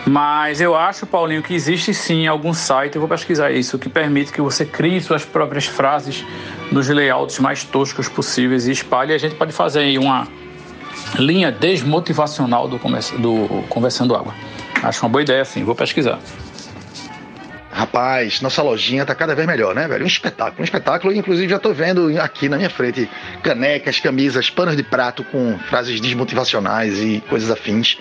Mas eu acho, Paulinho, que existe sim algum site, eu vou pesquisar isso, que permite que você crie suas próprias frases nos layouts mais toscos possíveis e espalhe. A gente pode fazer aí uma linha desmotivacional do, do Conversando Água. Acho uma boa ideia, sim. Vou pesquisar. Rapaz, nossa lojinha tá cada vez melhor, né, velho? Um espetáculo, um espetáculo. Inclusive, já tô vendo aqui na minha frente canecas, camisas, panos de prato com frases desmotivacionais e coisas afins.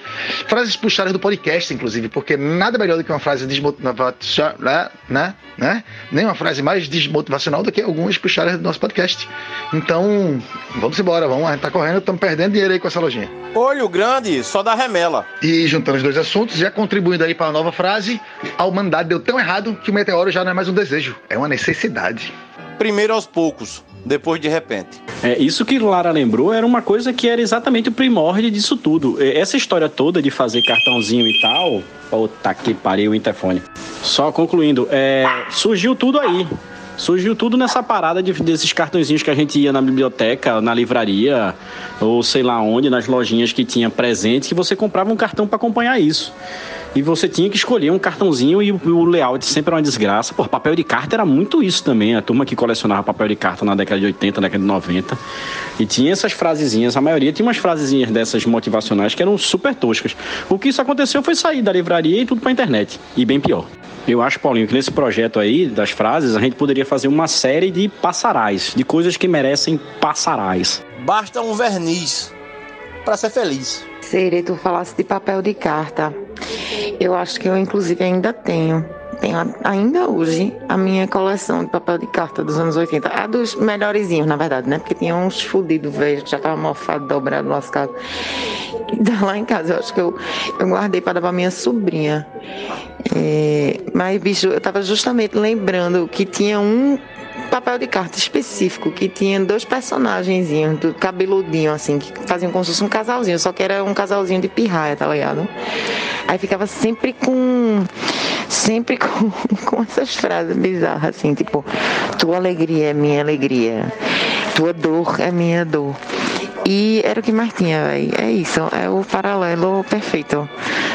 Frases puxadas do podcast, inclusive, porque nada melhor do que uma frase desmotivacional, né? né? né? Nem uma frase mais desmotivacional do que algumas puxadas do nosso podcast. Então, vamos embora, vamos. A gente tá correndo, estamos perdendo dinheiro aí com essa lojinha. Olho grande, só dá remela. E juntando os dois assuntos, já contribuindo aí para a nova frase, a humanidade deu tão errado que o meteoro já não é mais um desejo, é uma necessidade. Primeiro aos poucos, depois de repente. É, isso que Lara lembrou era uma coisa que era exatamente o primórdio disso tudo. Essa história toda de fazer cartãozinho e tal. Puta que pariu o interfone. Só concluindo, é, surgiu tudo aí. Surgiu tudo nessa parada de, desses cartõezinhos que a gente ia na biblioteca, na livraria, ou sei lá onde, nas lojinhas que tinha presente, que você comprava um cartão para acompanhar isso e você tinha que escolher um cartãozinho e o layout sempre era uma desgraça. Pô, papel de carta era muito isso também. A turma que colecionava papel de carta na década de 80, na década de 90. E tinha essas frasezinhas, a maioria tinha umas frasezinhas dessas motivacionais que eram super toscas. O que isso aconteceu foi sair da livraria e tudo pra internet. E bem pior. Eu acho, Paulinho, que nesse projeto aí das frases, a gente poderia fazer uma série de passarais, de coisas que merecem passarais. Basta um verniz para ser feliz. Seria tu falasse de papel de carta. Eu acho que eu, inclusive, ainda tenho. Tenho ainda hoje a minha coleção de papel de carta dos anos 80. A dos melhorzinhos, na verdade, né? Porque tinha uns fudidos velhos que já tava mofado, dobrado, lascado. Então, lá em casa, eu acho que eu, eu guardei para dar pra minha sobrinha. É, mas, bicho, eu tava justamente lembrando que tinha um papel de carta específico que tinha dois personagens do cabeludinho, assim, que faziam como se fosse um casalzinho, só que era um casalzinho de pirraia, tá ligado? Aí ficava sempre com. Sempre com, com essas frases bizarras, assim, tipo, tua alegria é minha alegria, tua dor é minha dor. E era o que mais tinha, velho. É isso, é o paralelo perfeito.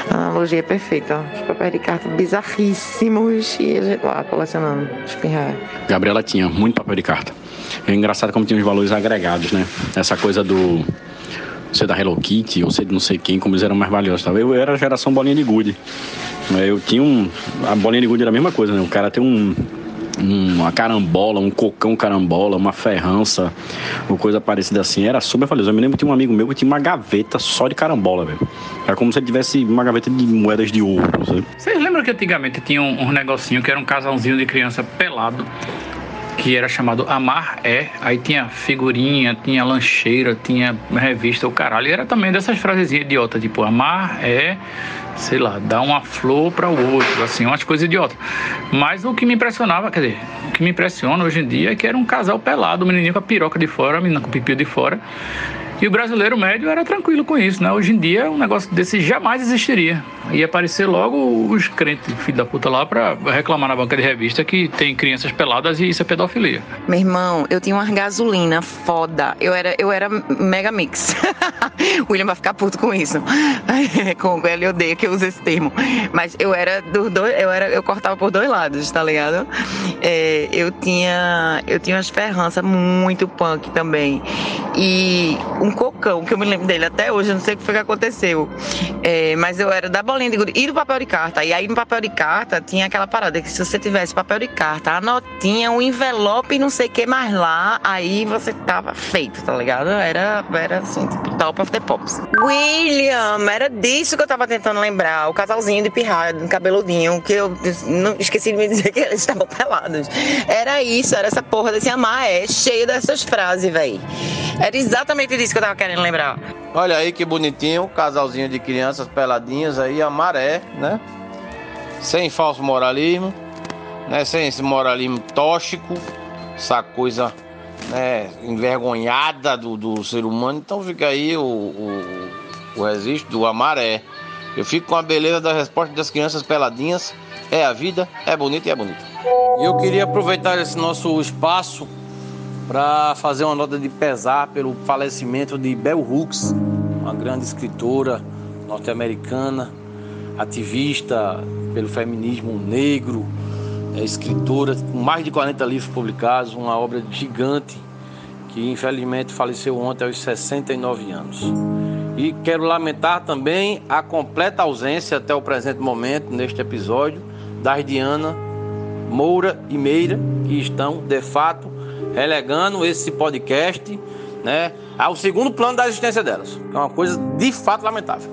A analogia perfeita. Os papéis de carta bizarríssimos e a gente lá colecionando espirrar. Gabriela tinha muito papel de carta. É engraçado como tinha os valores agregados, né? Essa coisa do ser da Hello Kitty ou ser de não sei quem, como eles eram mais valiosos. Eu era a geração bolinha de gude. Eu tinha um. A bolinha de gude era a mesma coisa, né? O cara tem um uma carambola, um cocão carambola, uma ferrança, uma coisa parecida assim. Era super valioso. Eu me lembro que tinha um amigo meu que tinha uma gaveta só de carambola, velho. Era como se ele tivesse uma gaveta de moedas de ouro, sabe? Vocês lembram que antigamente tinha um, um negocinho que era um casalzinho de criança pelado? Que era chamado Amar É. Aí tinha figurinha, tinha lancheira, tinha revista, o caralho. E era também dessas frasezinhas idiota, tipo Amar É, sei lá, dar uma flor para o outro, assim, umas coisas idiotas. Mas o que me impressionava, quer dizer, o que me impressiona hoje em dia é que era um casal pelado, o menininho com a piroca de fora, a menina com o pipi de fora. E o brasileiro médio era tranquilo com isso, né? Hoje em dia um negócio desse jamais existiria. Ia aparecer logo os crentes, filho da puta, lá pra reclamar na banca de revista que tem crianças peladas e isso é pedofilia. Meu irmão, eu tinha uma gasolina foda. Eu era, eu era mega mix. o William vai ficar puto com isso. com ele odeia que eu use esse termo. Mas eu era dos dois, eu era, eu cortava por dois lados, tá ligado? É, eu tinha, eu tinha umas ferranças muito punk também. E cocão, que eu me lembro dele até hoje, não sei o que foi que aconteceu. É, mas eu era da bolinha de gude e do papel de carta. E aí no papel de carta tinha aquela parada que se você tivesse papel de carta, a notinha, o um envelope não sei o que mais lá, aí você tava feito, tá ligado? Era, era assim, tipo, top of the pops. William, era disso que eu tava tentando lembrar. O casalzinho de pirralho, cabeludinho, que eu não esqueci de me dizer que eles estavam pelados. Era isso, era essa porra desse amar, é cheio dessas frases, velho. Era exatamente disso que eu tava querendo lembrar. Olha aí que bonitinho, casalzinho de crianças peladinhas aí, a maré, né? Sem falso moralismo, né? Sem esse moralismo tóxico, essa coisa né, envergonhada do, do ser humano. Então fica aí o, o, o registro do amaré. Eu fico com a beleza da resposta das crianças peladinhas. É a vida, é bonita e é bonita. E eu queria aproveitar esse nosso espaço para fazer uma nota de pesar pelo falecimento de Bell Hooks, uma grande escritora norte-americana, ativista pelo feminismo negro, é escritora com mais de 40 livros publicados, uma obra gigante que infelizmente faleceu ontem aos 69 anos. E quero lamentar também a completa ausência até o presente momento neste episódio das Diana Moura e Meira, que estão de fato relegando esse podcast né, ao segundo plano da existência delas. É uma coisa de fato lamentável.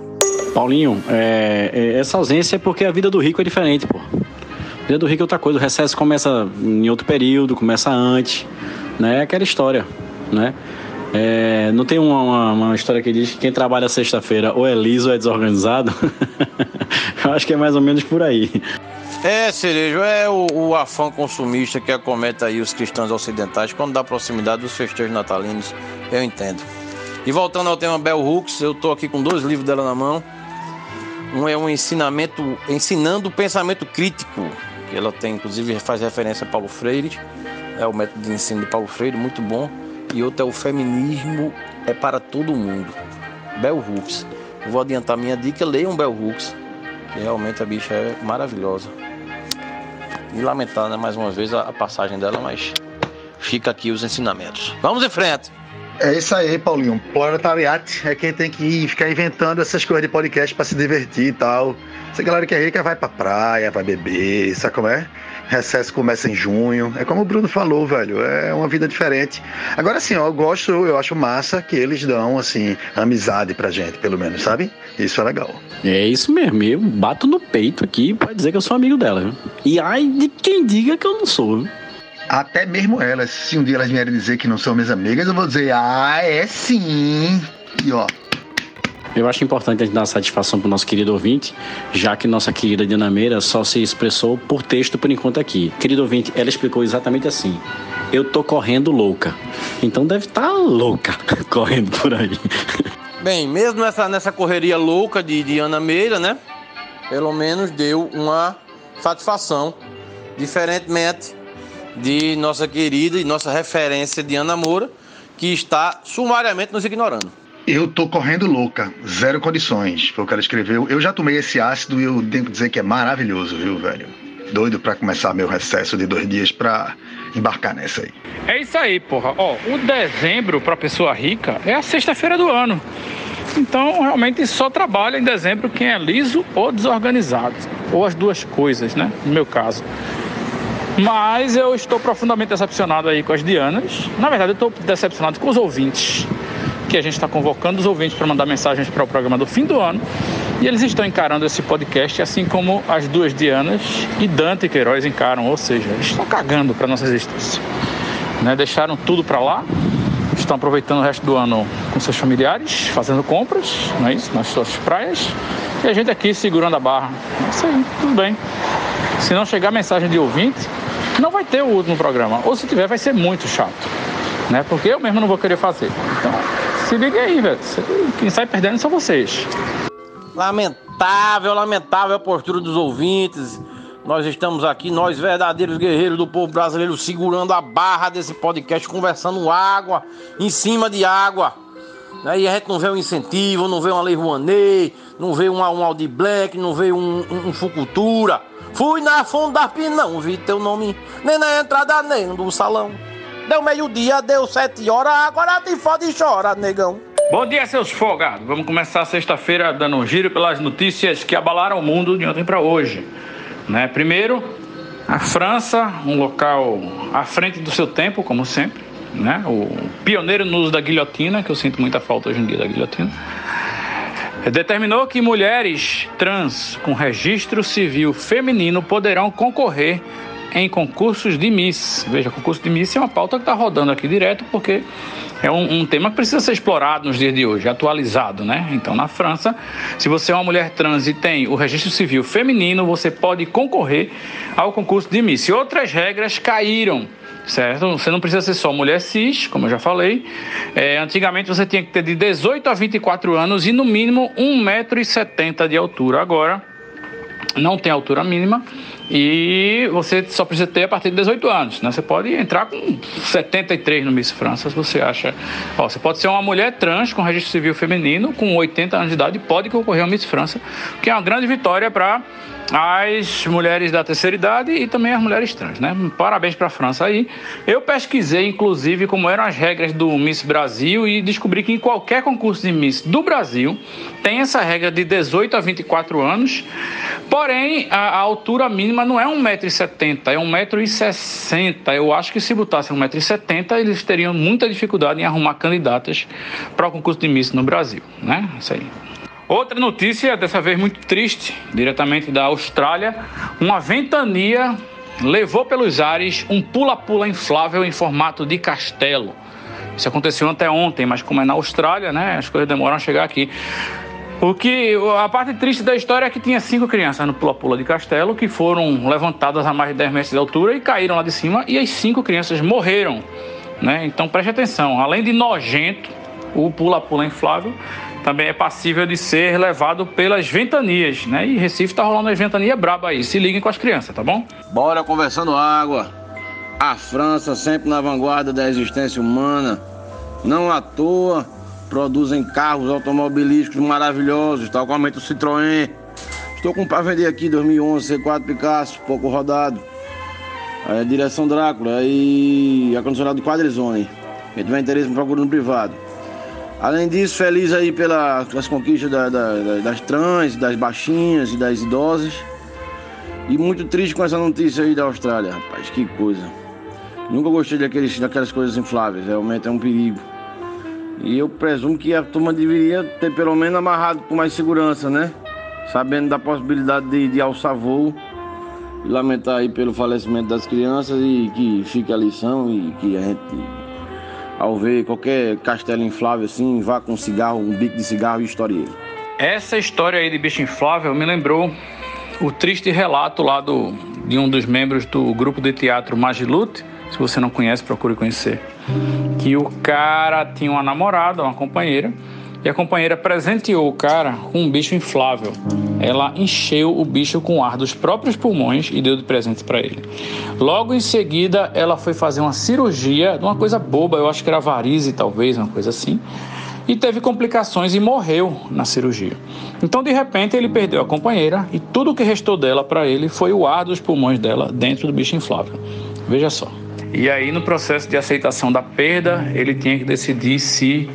Paulinho, é, é, essa ausência é porque a vida do rico é diferente, pô. A vida do rico é outra coisa. O recesso começa em outro período, começa antes, né? É aquela história, né? É, não tem uma, uma, uma, história que diz que quem trabalha sexta-feira ou é liso ou é desorganizado? Eu acho que é mais ou menos por aí. É, Cerejo, é o, o afã consumista que acomete aí os cristãos ocidentais quando dá proximidade dos festejos natalinos, eu entendo. E voltando ao tema Bell Hooks, eu estou aqui com dois livros dela na mão. Um é um ensinamento, ensinando o pensamento crítico, que ela tem, inclusive, faz referência a Paulo Freire, é o método de ensino de Paulo Freire, muito bom. E outro é o feminismo é para todo mundo, Bell Hooks. Eu vou adiantar minha dica, leiam Bell Hooks, que realmente a bicha é maravilhosa. E lamentar, né, mais uma vez, a, a passagem dela, mas fica aqui os ensinamentos. Vamos em frente! É isso aí, Paulinho. Proletariat é quem tem que ficar inventando essas coisas de podcast para se divertir e tal. Essa galera que é rica vai pra praia, vai beber, sabe como é? Recesso começa em junho. É como o Bruno falou, velho. É uma vida diferente. Agora sim, eu gosto, eu acho massa que eles dão, assim, amizade pra gente, pelo menos, sabe? Isso é legal. É isso mesmo. Eu bato no peito aqui pra dizer que eu sou amigo dela, viu? E ai de quem diga que eu não sou, viu? Até mesmo elas, se um dia elas vierem dizer que não são minhas amigas, eu vou dizer, ah, é sim. E ó, eu acho importante a gente dar satisfação para o nosso querido ouvinte, já que nossa querida Diana Meira só se expressou por texto por enquanto aqui. Querido ouvinte, ela explicou exatamente assim: Eu tô correndo louca. Então deve estar tá louca correndo por aí. Bem, mesmo nessa, nessa correria louca de, de Ana Meira, né? Pelo menos deu uma satisfação, diferentemente de nossa querida e nossa referência Diana Moura, que está sumariamente nos ignorando. Eu tô correndo louca, zero condições. Foi o que ela escreveu. Eu já tomei esse ácido e eu tenho que dizer que é maravilhoso, viu, velho? Doido para começar meu recesso de dois dias pra embarcar nessa aí. É isso aí, porra. Ó, o dezembro pra pessoa rica é a sexta-feira do ano. Então, realmente só trabalha em dezembro quem é liso ou desorganizado. Ou as duas coisas, né? No meu caso. Mas eu estou profundamente decepcionado aí com as Dianas. Na verdade, eu estou decepcionado com os ouvintes, que a gente está convocando os ouvintes para mandar mensagens para o programa do fim do ano. E eles estão encarando esse podcast assim como as duas Dianas e Dante Queiroz encaram, ou seja, eles estão cagando para nossa existência. Né? Deixaram tudo para lá, estão aproveitando o resto do ano com seus familiares, fazendo compras, não é isso? Nas suas praias. E a gente aqui segurando a barra. É isso aí, tudo bem. Se não chegar mensagem de ouvinte, não vai ter o último programa. Ou se tiver, vai ser muito chato. Né? Porque eu mesmo não vou querer fazer. Então, se liguem aí, velho. Quem sai perdendo são vocês. Lamentável, lamentável a postura dos ouvintes. Nós estamos aqui, nós verdadeiros guerreiros do povo brasileiro, segurando a barra desse podcast, conversando água, em cima de água. Né? E a gente não vê um incentivo, não vê uma Lei Rouanet, não vê um, um Audi Black, não vê um, um, um Fucultura. Fui na fundo da não vi teu nome nem na entrada nem no salão. Deu meio-dia, deu sete horas, agora te fode e chora, negão. Bom dia, seus folgados. Vamos começar sexta-feira dando um giro pelas notícias que abalaram o mundo de ontem para hoje. Né? Primeiro, a França, um local à frente do seu tempo, como sempre, né? o pioneiro no uso da guilhotina, que eu sinto muita falta hoje em dia da guilhotina, determinou que mulheres trans com registro civil feminino poderão concorrer em concursos de Miss. Veja, concurso de Miss é uma pauta que está rodando aqui direto, porque é um, um, tema que precisa ser explorado nos dias de hoje, atualizado, né? Então, na França, se você é uma mulher trans e tem o registro civil feminino, você pode concorrer ao concurso de Miss. E outras regras caíram certo? Você não precisa ser só mulher cis, como eu já falei. É, antigamente você tinha que ter de 18 a 24 anos e no mínimo 1,70m de altura. Agora não tem altura mínima e você só precisa ter a partir de 18 anos, né? Você pode entrar com 73 no Miss França, se você acha. Ó, você pode ser uma mulher trans com registro civil feminino, com 80 anos de idade, pode concorrer ao Miss França, que é uma grande vitória para as mulheres da terceira idade e também as mulheres trans, né? Parabéns para a França aí. Eu pesquisei, inclusive, como eram as regras do Miss Brasil e descobri que em qualquer concurso de Miss do Brasil tem essa regra de 18 a 24 anos, porém a, a altura mínima não é 1,70m, é 1,60m. Eu acho que se botassem 1,70m, eles teriam muita dificuldade em arrumar candidatas para o concurso de Miss no Brasil, né? Isso aí. Outra notícia, dessa vez muito triste, diretamente da Austrália: uma ventania levou pelos ares um pula-pula inflável em formato de castelo. Isso aconteceu até ontem, mas como é na Austrália, né, as coisas demoram a chegar aqui. O que a parte triste da história é que tinha cinco crianças no pula-pula de castelo que foram levantadas a mais de 10 metros de altura e caíram lá de cima e as cinco crianças morreram, né? Então preste atenção, além de nojento, o pula-pula inflável também é passível de ser levado pelas ventanias, né? E Recife tá rolando as ventanias braba aí. Se liguem com as crianças, tá bom? Bora conversando água. A França sempre na vanguarda da existência humana. Não à toa produzem carros automobilísticos maravilhosos, tal como o Citroën. Estou com para vender aqui 2011 C4 Picasso, pouco rodado. Aí, direção Drácula e acondicionado Quadrizone. Quem tiver interesse me procura no privado. Além disso, feliz aí pelas conquistas da, da, das trans, das baixinhas e das idosas. E muito triste com essa notícia aí da Austrália, rapaz, que coisa. Nunca gostei daqueles, daquelas coisas infláveis, realmente é um perigo. E eu presumo que a turma deveria ter pelo menos amarrado com mais segurança, né? Sabendo da possibilidade de, de alçar voo. E lamentar aí pelo falecimento das crianças e que fique a lição e que a gente ao ver qualquer castelo inflável assim, vá com um cigarro, um bico de cigarro e ele. Essa história aí de bicho inflável me lembrou o triste relato lá do, de um dos membros do grupo de teatro Magilute. Se você não conhece, procure conhecer. Que o cara tinha uma namorada, uma companheira, e a companheira presenteou o cara com um bicho inflável. Ela encheu o bicho com ar dos próprios pulmões e deu de presente para ele. Logo em seguida, ela foi fazer uma cirurgia de uma coisa boba, eu acho que era varize, talvez, uma coisa assim. E teve complicações e morreu na cirurgia. Então, de repente, ele perdeu a companheira e tudo o que restou dela para ele foi o ar dos pulmões dela dentro do bicho inflável. Veja só. E aí, no processo de aceitação da perda, ele tinha que decidir se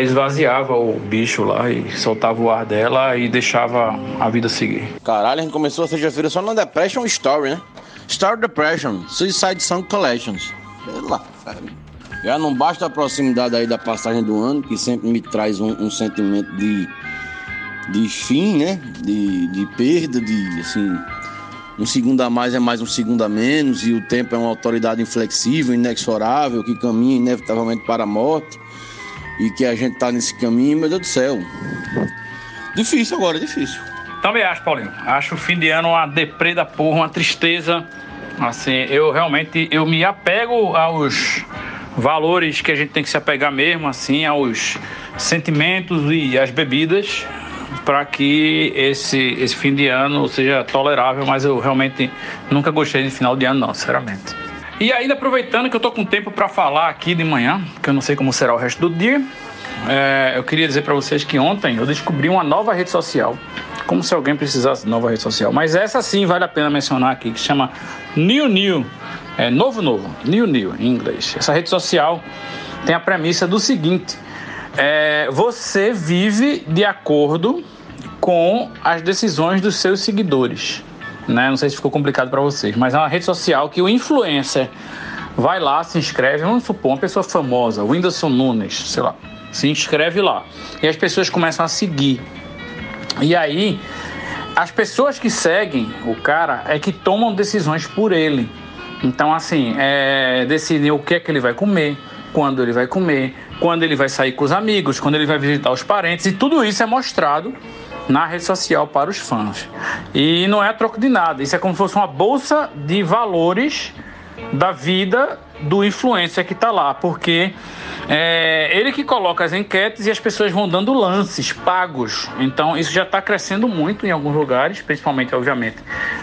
esvaziava o bicho lá e soltava o ar dela e deixava a vida seguir. Caralho, a gente começou a sexta-feira só na Depression Story, né? Star Depression, Suicide Song Collections. Pela Já não basta a proximidade aí da passagem do ano, que sempre me traz um, um sentimento de, de fim, né? De, de perda, de assim. Um segundo a mais é mais um segundo a menos, e o tempo é uma autoridade inflexível, inexorável, que caminha inevitavelmente para a morte, e que a gente tá nesse caminho, meu Deus do céu. Difícil agora, difícil. Também acho, Paulinho. Acho o fim de ano uma deprê da porra, uma tristeza. Assim, eu realmente eu me apego aos valores que a gente tem que se apegar mesmo, assim, aos sentimentos e às bebidas para que esse, esse fim de ano seja tolerável, mas eu realmente nunca gostei de final de ano, não, sinceramente. E ainda aproveitando que eu tô com tempo para falar aqui de manhã, que eu não sei como será o resto do dia, é, eu queria dizer para vocês que ontem eu descobri uma nova rede social, como se alguém precisasse de nova rede social, mas essa sim vale a pena mencionar aqui, que chama New New, é novo novo, New New em inglês. Essa rede social tem a premissa do seguinte: é, você vive de acordo com as decisões dos seus seguidores. Né? Não sei se ficou complicado para vocês, mas é uma rede social que o influencer vai lá, se inscreve, vamos supor, uma pessoa famosa, Whindersson Nunes, sei lá, se inscreve lá. E as pessoas começam a seguir. E aí, as pessoas que seguem o cara é que tomam decisões por ele. Então, assim, é, decidem o que é que ele vai comer, quando ele vai comer, quando ele vai sair com os amigos, quando ele vai visitar os parentes, e tudo isso é mostrado na rede social para os fãs. E não é troco de nada, isso é como se fosse uma bolsa de valores da vida do influencer que está lá, porque é ele que coloca as enquetes e as pessoas vão dando lances pagos. Então isso já está crescendo muito em alguns lugares, principalmente, obviamente,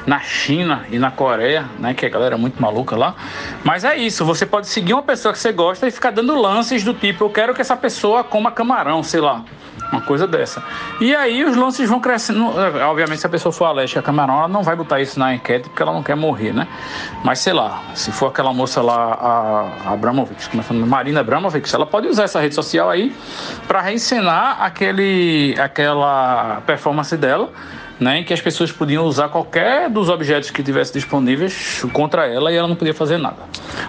na China e na Coreia, né, que a galera é muito maluca lá. Mas é isso, você pode seguir uma pessoa que você gosta e ficar dando lances do tipo, eu quero que essa pessoa coma camarão, sei lá. Uma coisa dessa. E aí os lances vão crescendo. Obviamente, se a pessoa for alérgica a camarão, ela não vai botar isso na enquete porque ela não quer morrer, né? Mas sei lá, se for aquela moça lá, a, Abramovic, começando, Marina Abramovic, ela pode usar essa rede social aí para reencenar aquele, aquela performance dela né, em que as pessoas podiam usar qualquer dos objetos que tivesse disponíveis contra ela e ela não podia fazer nada.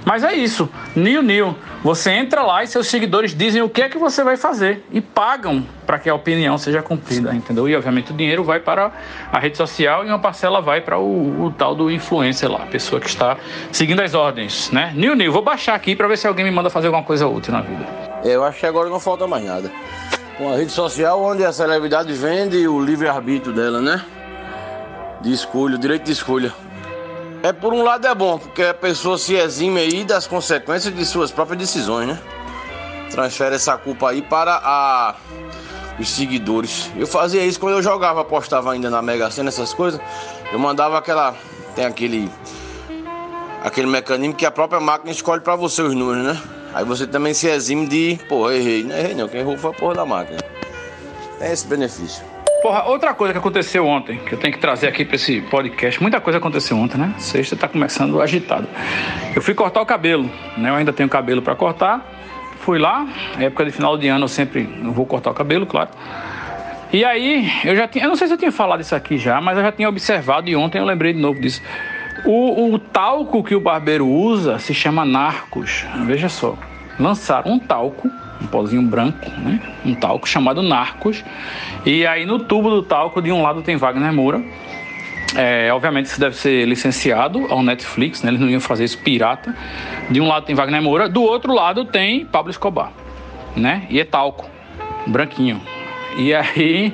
Mas é isso, New New. Você entra lá e seus seguidores dizem o que é que você vai fazer e pagam para que a opinião seja cumprida, entendeu? E obviamente o dinheiro vai para a rede social e uma parcela vai para o, o tal do influencer lá, a pessoa que está seguindo as ordens, né? New New, vou baixar aqui para ver se alguém me manda fazer alguma coisa útil na vida. Eu acho que agora não falta mais nada. Uma rede social onde a celebridade vende o livre-arbítrio dela, né? De escolha, direito de escolha. É por um lado é bom, porque a pessoa se exime aí das consequências de suas próprias decisões, né? Transfere essa culpa aí para a... os seguidores. Eu fazia isso quando eu jogava, apostava ainda na Mega Sena, essas coisas. Eu mandava aquela. Tem aquele. Aquele mecanismo que a própria máquina escolhe para você os números, né? Aí você também se exime de, pô, errei. Não errei não, quem errou foi a porra da máquina. Tem esse benefício. Porra, outra coisa que aconteceu ontem, que eu tenho que trazer aqui para esse podcast, muita coisa aconteceu ontem, né? Sexta tá começando agitado. Eu fui cortar o cabelo, né? Eu ainda tenho cabelo para cortar. Fui lá, época de final de ano eu sempre vou cortar o cabelo, claro. E aí, eu já tinha, eu não sei se eu tinha falado isso aqui já, mas eu já tinha observado e ontem eu lembrei de novo disso. O, o talco que o barbeiro usa se chama Narcos. Veja só, lançaram um talco um pozinho branco, né? Um talco chamado Narcos. E aí no tubo do talco, de um lado tem Wagner Moura. É, obviamente isso deve ser licenciado ao Netflix, né? Eles não iam fazer isso pirata. De um lado tem Wagner Moura, do outro lado tem Pablo Escobar, né? E é talco, branquinho. E aí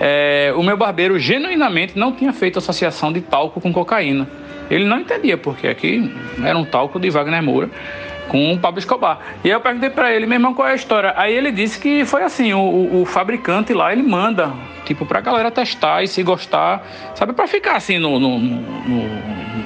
é, o meu barbeiro genuinamente não tinha feito associação de talco com cocaína. Ele não entendia porque aqui era um talco de Wagner Moura com o Pablo Escobar. E aí eu perguntei para ele, meu irmão, qual é a história? Aí ele disse que foi assim, o, o fabricante lá, ele manda, tipo, pra galera testar e se gostar, sabe, para ficar assim no, no, no, no,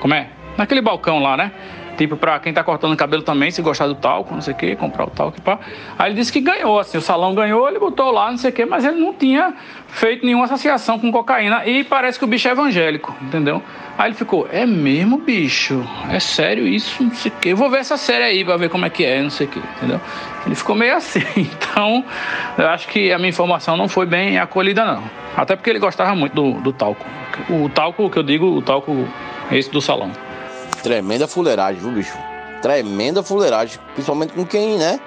Como é? Naquele balcão lá, né? Tipo, pra quem tá cortando cabelo também, se gostar do talco, não sei o que, comprar o talco e pá. Aí ele disse que ganhou, assim, o salão ganhou, ele botou lá, não sei o que, mas ele não tinha feito nenhuma associação com cocaína e parece que o bicho é evangélico, entendeu? Aí ele ficou, é mesmo, bicho? É sério isso? Não sei o que. Vou ver essa série aí pra ver como é que é, não sei o que, entendeu? Ele ficou meio assim. Então, eu acho que a minha informação não foi bem acolhida, não. Até porque ele gostava muito do, do talco. O talco que eu digo, o talco Esse do salão. Tremenda fuleiragem, viu, bicho? Tremenda fuleiragem. Principalmente com quem, né?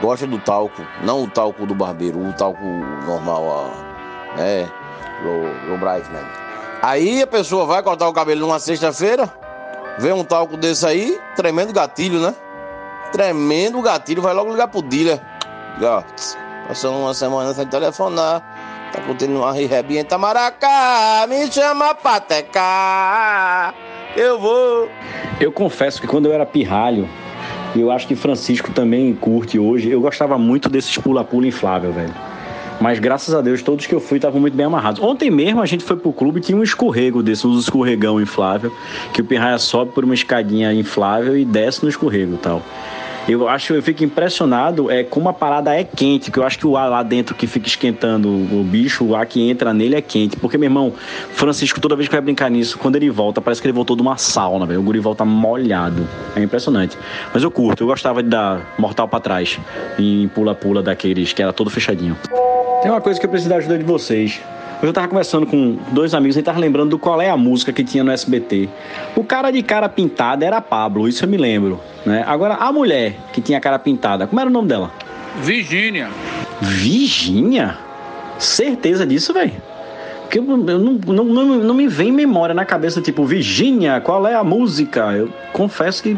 Gosta do talco. Não o talco do barbeiro, o talco normal, ó. É. O, o Brightman. Aí a pessoa vai cortar o cabelo numa sexta-feira, vê um talco desse aí, tremendo gatilho, né? Tremendo gatilho, vai logo ligar pro dealer. Ó, passou uma semana sem telefonar. Tá curtindo uma rehab em Itamaracá. Me chama pra. Eu vou. Eu confesso que quando eu era pirralho, e eu acho que Francisco também curte hoje, eu gostava muito desses pula-pula inflável, velho. Mas graças a Deus, todos que eu fui estavam muito bem amarrados. Ontem mesmo a gente foi pro clube e tinha um escorrego desse, um escorregão inflável, que o pirraia sobe por uma escadinha inflável e desce no escorrego e tal. Eu acho, eu fico impressionado é como a parada é quente, que eu acho que o ar lá dentro que fica esquentando o bicho, o ar que entra nele é quente. Porque, meu irmão, Francisco, toda vez que vai brincar nisso, quando ele volta, parece que ele voltou de uma sauna, velho. O guri volta molhado. É impressionante. Mas eu curto, eu gostava de dar mortal pra trás em pula-pula daqueles que era todo fechadinho. Tem uma coisa que eu preciso da ajuda de vocês. Hoje eu tava conversando com dois amigos e tava lembrando do qual é a música que tinha no SBT. O cara de cara pintada era Pablo, isso eu me lembro. Né? Agora, a mulher que tinha cara pintada, como era o nome dela? Virgínia. Virgínia? Certeza disso, velho? Porque eu, eu não, não, não, não me vem memória na cabeça, tipo, Virgínia, qual é a música? Eu confesso que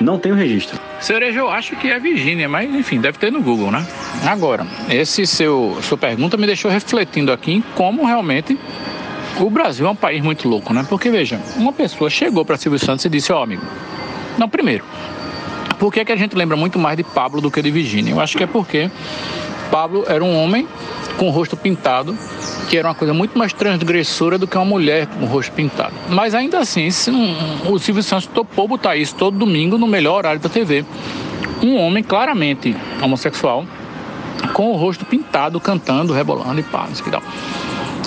não tenho registro. Cereja eu acho que é Virgínia, mas enfim, deve ter no Google, né? Agora, esse seu sua pergunta me deixou refletindo aqui em como realmente o Brasil é um país muito louco, né? Porque veja, uma pessoa chegou para Silvio Santos e disse: "Ó, oh, amigo, não, primeiro, por que, que a gente lembra muito mais de Pablo do que de Virgínia? Eu acho que é porque Pablo era um homem com o rosto pintado, que era uma coisa muito mais transgressora do que uma mulher com o rosto pintado. Mas ainda assim, o Silvio Santos topou botar isso todo domingo no melhor horário da TV. Um homem claramente homossexual, com o rosto pintado, cantando, rebolando e pá, isso que tal.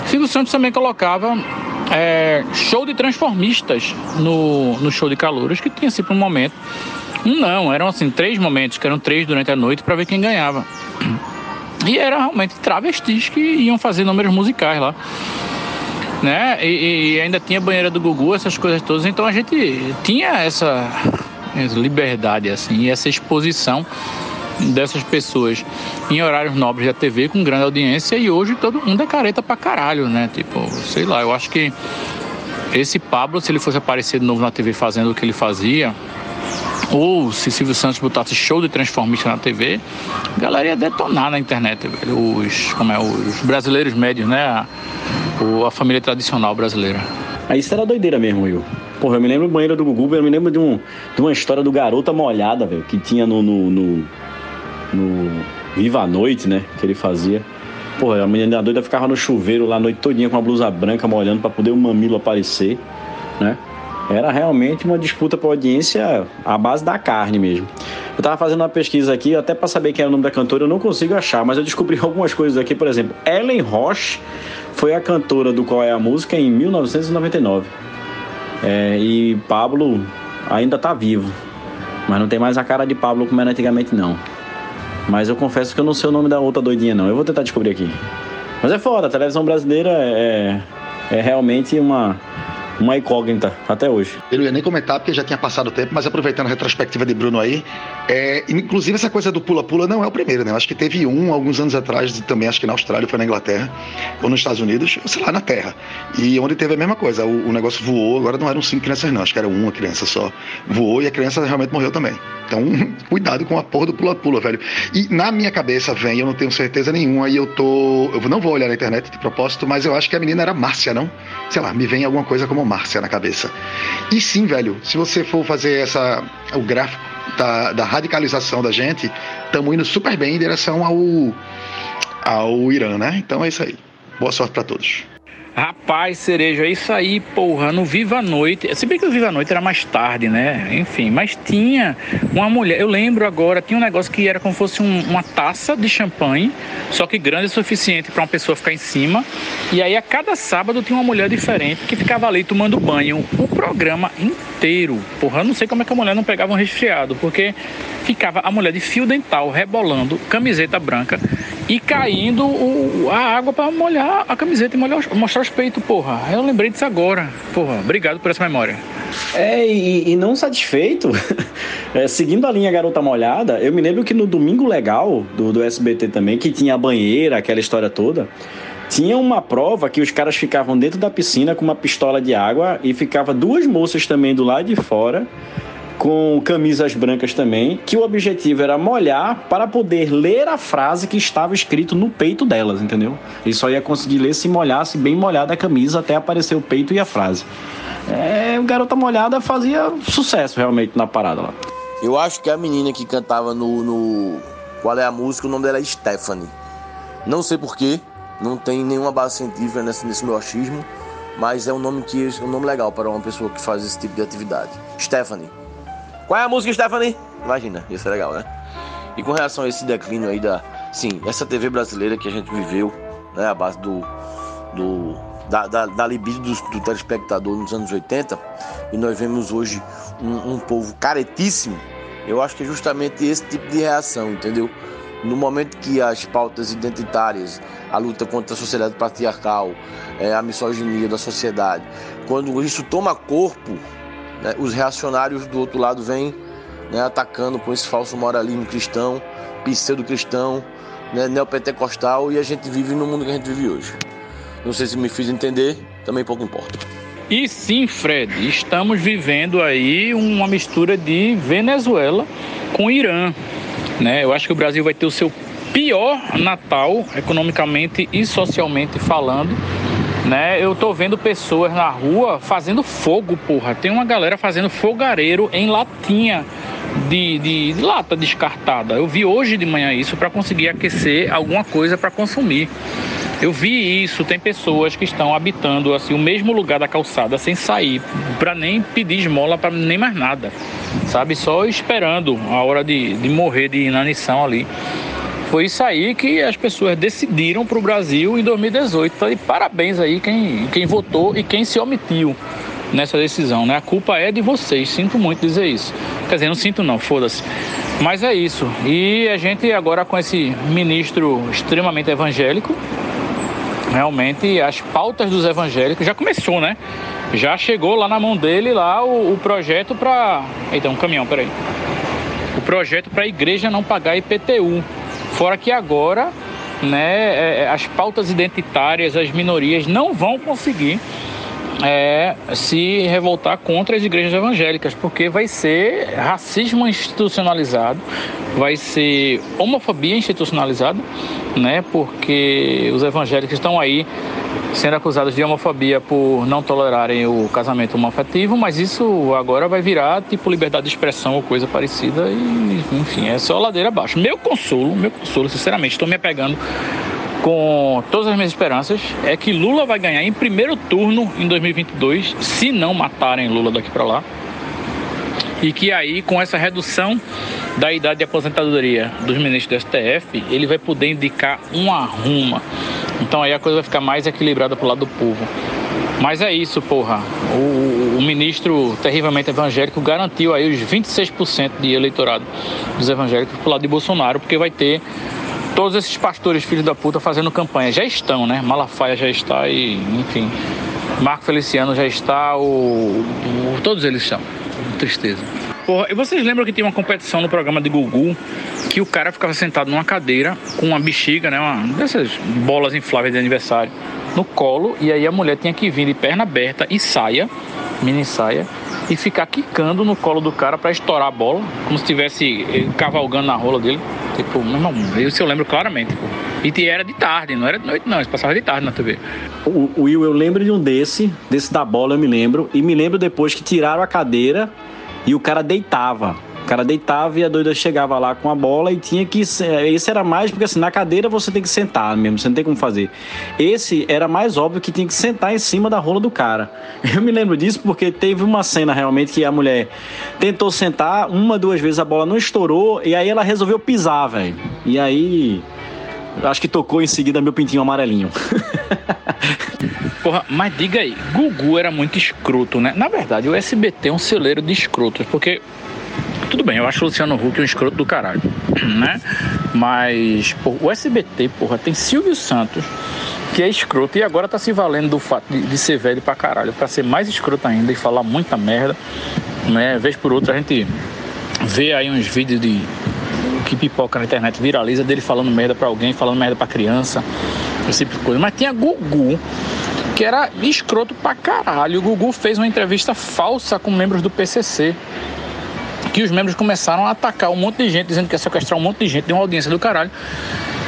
Silvio Santos também colocava é, show de transformistas no, no show de calouros, que tinha sempre um momento. Não, eram assim, três momentos, que eram três durante a noite, para ver quem ganhava. E era realmente travestis que iam fazer números musicais lá. Né? E, e, ainda tinha banheira do Gugu, essas coisas todas. Então a gente tinha essa, liberdade, assim, essa exposição dessas pessoas em horários nobres da TV com grande audiência e hoje todo mundo é careta pra caralho, né? Tipo, sei lá, eu acho que esse Pablo, se ele fosse aparecer de novo na TV fazendo o que ele fazia, ou se Silvio Santos botasse show de transformista na TV, a galera ia detonar na internet, velho. Os, como é, os brasileiros médios, né? A, a família tradicional brasileira. Aí isso era doideira mesmo, Will. Porra, eu me lembro do banheiro do Gugu, eu me lembro de, um, de uma história do Garota Molhada, velho, que tinha no, no, no, no Viva a Noite, né? Que ele fazia. Porra, a menina doida ficava no chuveiro lá a noite todinha com a blusa branca molhando para poder o mamilo aparecer, né? Era realmente uma disputa por audiência à base da carne mesmo. Eu tava fazendo uma pesquisa aqui, até para saber quem era o nome da cantora, eu não consigo achar, mas eu descobri algumas coisas aqui, por exemplo, Ellen Roche foi a cantora do Qual é a Música em 1999. É, e Pablo ainda tá vivo, mas não tem mais a cara de Pablo como era antigamente não. Mas eu confesso que eu não sei o nome da outra doidinha não, eu vou tentar descobrir aqui. Mas é foda, a televisão brasileira é, é realmente uma uma incógnita até hoje. Eu não ia nem comentar porque já tinha passado o tempo, mas aproveitando a retrospectiva de Bruno aí, é, inclusive essa coisa do pula-pula não é o primeiro, né? Eu acho que teve um alguns anos atrás, também acho que na Austrália, foi na Inglaterra, ou nos Estados Unidos, ou sei lá, na Terra. E onde teve a mesma coisa, o, o negócio voou, agora não eram cinco crianças não, acho que era uma criança só. Voou e a criança realmente morreu também. Então, cuidado com a porra do pula-pula, velho. E na minha cabeça vem, eu não tenho certeza nenhuma, e eu tô. Eu não vou olhar na internet de propósito, mas eu acho que a menina era Márcia, não? Sei lá, me vem alguma coisa como Márcia na cabeça. E sim, velho, se você for fazer essa. o gráfico da, da radicalização da gente, estamos indo super bem em direção ao. ao Irã, né? Então é isso aí. Boa sorte para todos. Rapaz, cereja, é isso aí, porra, no Viva a Noite. Se bem que o Viva a Noite era mais tarde, né? Enfim, mas tinha uma mulher, eu lembro agora, tinha um negócio que era como se fosse um, uma taça de champanhe, só que grande o suficiente para uma pessoa ficar em cima. E aí a cada sábado tinha uma mulher diferente que ficava ali tomando banho o programa inteiro. Porra, eu não sei como é que a mulher não pegava um resfriado, porque ficava a mulher de fio dental rebolando, camiseta branca e caindo o, a água para molhar a camiseta e molhar, mostrar os peitos, porra. Eu lembrei disso agora. Porra, obrigado por essa memória. É, e, e não satisfeito, é, seguindo a linha Garota Molhada, eu me lembro que no Domingo Legal do, do SBT também, que tinha a banheira, aquela história toda, tinha uma prova que os caras ficavam dentro da piscina com uma pistola de água e ficava duas moças também do lado de fora com camisas brancas também, que o objetivo era molhar para poder ler a frase que estava escrito no peito delas, entendeu? E só ia conseguir ler se molhasse bem molhada a camisa até aparecer o peito e a frase. É, o Garota Molhada fazia sucesso realmente na parada lá. Eu acho que a menina que cantava no, no Qual é a música, o nome dela é Stephanie. Não sei porquê, não tem nenhuma base científica nesse, nesse meu achismo, mas é um nome que é um nome legal para uma pessoa que faz esse tipo de atividade. Stephanie. Qual é a música, Stephanie? Imagina, isso é legal, né? E com relação a esse declínio aí da. Sim, essa TV brasileira que a gente viveu, né? A base do. do da, da, da libido do, do, telespectador nos anos 80, e nós vemos hoje um, um povo caretíssimo, eu acho que é justamente esse tipo de reação, entendeu? No momento que as pautas identitárias, a luta contra a sociedade patriarcal, é, a misoginia da sociedade, quando isso toma corpo, né, os reacionários do outro lado vêm né, atacando com esse falso moralismo cristão, pseudo-cristão, né, neopentecostal, e a gente vive no mundo que a gente vive hoje. Não sei se me fiz entender, também pouco importa. E sim, Fred, estamos vivendo aí uma mistura de Venezuela com Irã. Né? Eu acho que o Brasil vai ter o seu pior Natal, economicamente e socialmente falando, né? Eu tô vendo pessoas na rua fazendo fogo, porra. Tem uma galera fazendo fogareiro em latinha de, de, de lata descartada. Eu vi hoje de manhã isso para conseguir aquecer alguma coisa para consumir. Eu vi isso, tem pessoas que estão habitando assim o mesmo lugar da calçada sem sair, para nem pedir esmola para nem mais nada, sabe? Só esperando a hora de, de morrer de inanição ali. Foi isso aí que as pessoas decidiram para o Brasil em 2018. Então, parabéns aí quem, quem votou e quem se omitiu nessa decisão, né? A culpa é de vocês, sinto muito dizer isso. Quer dizer, não sinto não, foda-se. Mas é isso. E a gente agora com esse ministro extremamente evangélico, realmente as pautas dos evangélicos já começou, né? Já chegou lá na mão dele lá o, o projeto para, eita, um caminhão, peraí. O projeto para a igreja não pagar IPTU. Fora que agora, né, é, é, as pautas identitárias, as minorias não vão conseguir é, se revoltar contra as igrejas evangélicas, porque vai ser racismo institucionalizado, vai ser homofobia institucionalizada, né? Porque os evangélicos estão aí sendo acusados de homofobia por não tolerarem o casamento homoafetivo, mas isso agora vai virar tipo liberdade de expressão ou coisa parecida e, enfim, é só ladeira abaixo. Meu consolo, meu consolo, sinceramente, estou me apegando com todas as minhas esperanças é que Lula vai ganhar em primeiro turno em 2022, se não matarem Lula daqui para lá. E que aí, com essa redução da idade de aposentadoria dos ministros do STF, ele vai poder indicar uma ruma. Então aí a coisa vai ficar mais equilibrada pro lado do povo. Mas é isso, porra. O, o, ministro terrivelmente evangélico garantiu aí os 26% de eleitorado dos evangélicos pro lado de Bolsonaro, porque vai ter todos esses pastores filhos da puta fazendo campanha. Já estão, né? Malafaia já está e, enfim, Marco Feliciano já está, o, o todos eles estão. Tristeza. Porra, e vocês lembram que tinha uma competição no programa de Gugu que o cara ficava sentado numa cadeira com uma bexiga, né? Uma dessas bolas infláveis de aniversário no colo e aí a mulher tinha que vir de perna aberta e saia, mini saia, e ficar quicando no colo do cara para estourar a bola, como se estivesse cavalgando na rola dele. Tipo, meu irmão, isso eu lembro claramente. E era de tarde, não era de noite, não. Isso passava de tarde na TV. O, Will, eu lembro de um desse, desse da bola eu me lembro. E me lembro depois que tiraram a cadeira e o cara deitava cara deitava e a doida chegava lá com a bola e tinha que. Esse era mais, porque assim, na cadeira você tem que sentar mesmo, você não tem como fazer. Esse era mais óbvio que tinha que sentar em cima da rola do cara. Eu me lembro disso porque teve uma cena realmente que a mulher tentou sentar, uma, duas vezes a bola não estourou e aí ela resolveu pisar, velho. E aí. Acho que tocou em seguida meu pintinho amarelinho. Porra, mas diga aí, Gugu era muito escroto, né? Na verdade, o SBT é um celeiro de escrotos, porque Tudo bem, eu acho o Luciano Huck um escroto do caralho, né? Mas pô, o SBT, porra, tem Silvio Santos, que é escroto e agora tá se valendo do fato de, de ser velho pra caralho, pra ser mais escroto ainda e falar muita merda, né? Vez por outra a gente vê aí uns vídeos de que pipoca na internet viraliza dele falando merda pra alguém, falando merda pra criança, esse tipo de coisa. Mas tinha Gugu, que era escroto pra caralho. O Gugu fez uma entrevista falsa com membros do PCC. Que os membros começaram a atacar um monte de gente, dizendo que ia sequestrar um monte de gente, de uma audiência do caralho.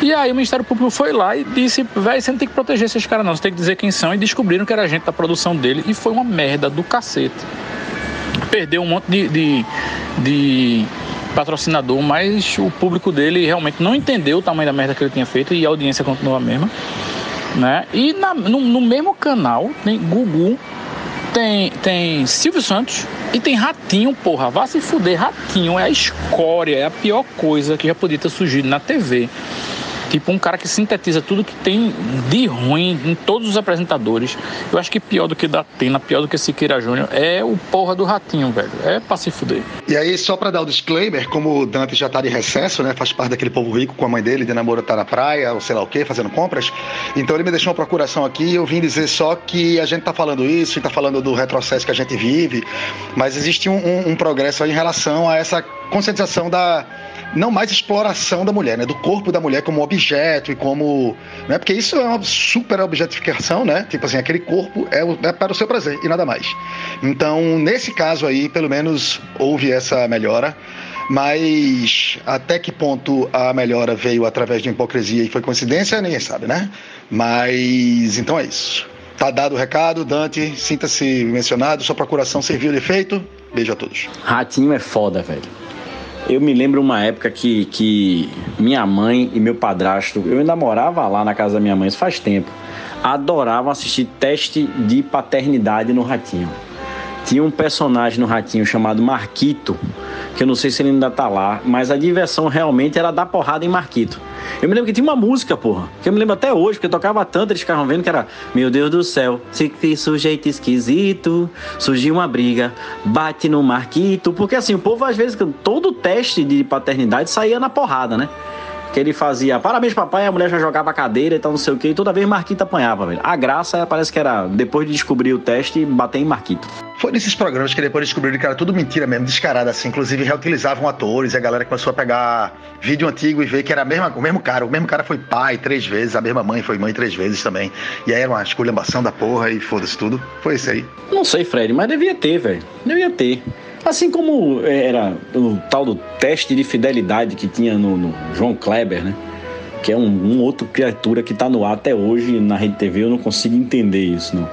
E aí o Ministério Público foi lá e disse, velho, você não tem que proteger esses caras não, você tem que dizer quem são. E descobriram que era gente da produção dele e foi uma merda do cacete. Perdeu um monte de, de, de patrocinador, mas o público dele realmente não entendeu o tamanho da merda que ele tinha feito e a audiência continua a mesma. Né? E na, no, no mesmo canal tem Gugu, tem, tem Silvio Santos e tem Ratinho, porra. Vá se fuder, Ratinho é a escória, é a pior coisa que já podia ter surgido na TV. Tipo, um cara que sintetiza tudo que tem de ruim em todos os apresentadores. Eu acho que pior do que da Tena, pior do que Siqueira Júnior, é o porra do Ratinho, velho. É pra se fuder. E aí, só pra dar o disclaimer, como o Dante já tá de recesso, né? Faz parte daquele povo rico com a mãe dele, de namoro tá na praia, ou sei lá o quê, fazendo compras. Então ele me deixou uma procuração aqui e eu vim dizer só que a gente tá falando isso e tá falando do retrocesso que a gente vive, mas existe um, um, um progresso aí em relação a essa conscientização da não mais exploração da mulher, né? Do corpo da mulher como objeto e como. Né? Porque isso é uma super objetificação, né? Tipo assim, aquele corpo é, o, é para o seu prazer e nada mais. Então, nesse caso aí, pelo menos houve essa melhora. Mas até que ponto a melhora veio através de hipocrisia e foi coincidência, ninguém sabe, né? Mas então é isso. Tá dado o recado, Dante, sinta-se mencionado, sua procuração serviu de efeito. Beijo a todos. Ratinho é foda, velho. Eu me lembro uma época que, que minha mãe e meu padrasto, eu ainda morava lá na casa da minha mãe, isso faz tempo, adoravam assistir teste de paternidade no Ratinho. Tinha um personagem no Ratinho chamado Marquito, que eu não sei se ele ainda tá lá, mas a diversão realmente era dar porrada em Marquito. Eu me lembro que tinha uma música, porra, que eu me lembro até hoje, porque eu tocava tanto, eles ficavam vendo que era Meu Deus do céu, se sujeito esquisito, surgiu uma briga, bate no Marquito, porque assim, o povo às vezes, todo teste de paternidade saía na porrada, né? Que ele fazia parabéns papai, a mulher já jogava a cadeira e tal, não sei o que, e toda vez Marquito apanhava, velho. A graça parece que era, depois de descobrir o teste, bater em Marquito. Foi nesses programas que depois descobriram que era tudo mentira mesmo, descarada assim. Inclusive reutilizavam atores e a galera começou a pegar vídeo antigo e ver que era a mesma, o mesmo cara. O mesmo cara foi pai três vezes, a mesma mãe foi mãe três vezes também. E aí era uma esculhambação da porra e foda-se tudo. Foi isso aí. Não sei, Fred, mas devia ter, velho. Devia ter. Assim como era o tal do teste de fidelidade que tinha no, no João Kleber, né? Que é um, um outro criatura que tá no ar até hoje na Rede TV, eu não consigo entender isso, não.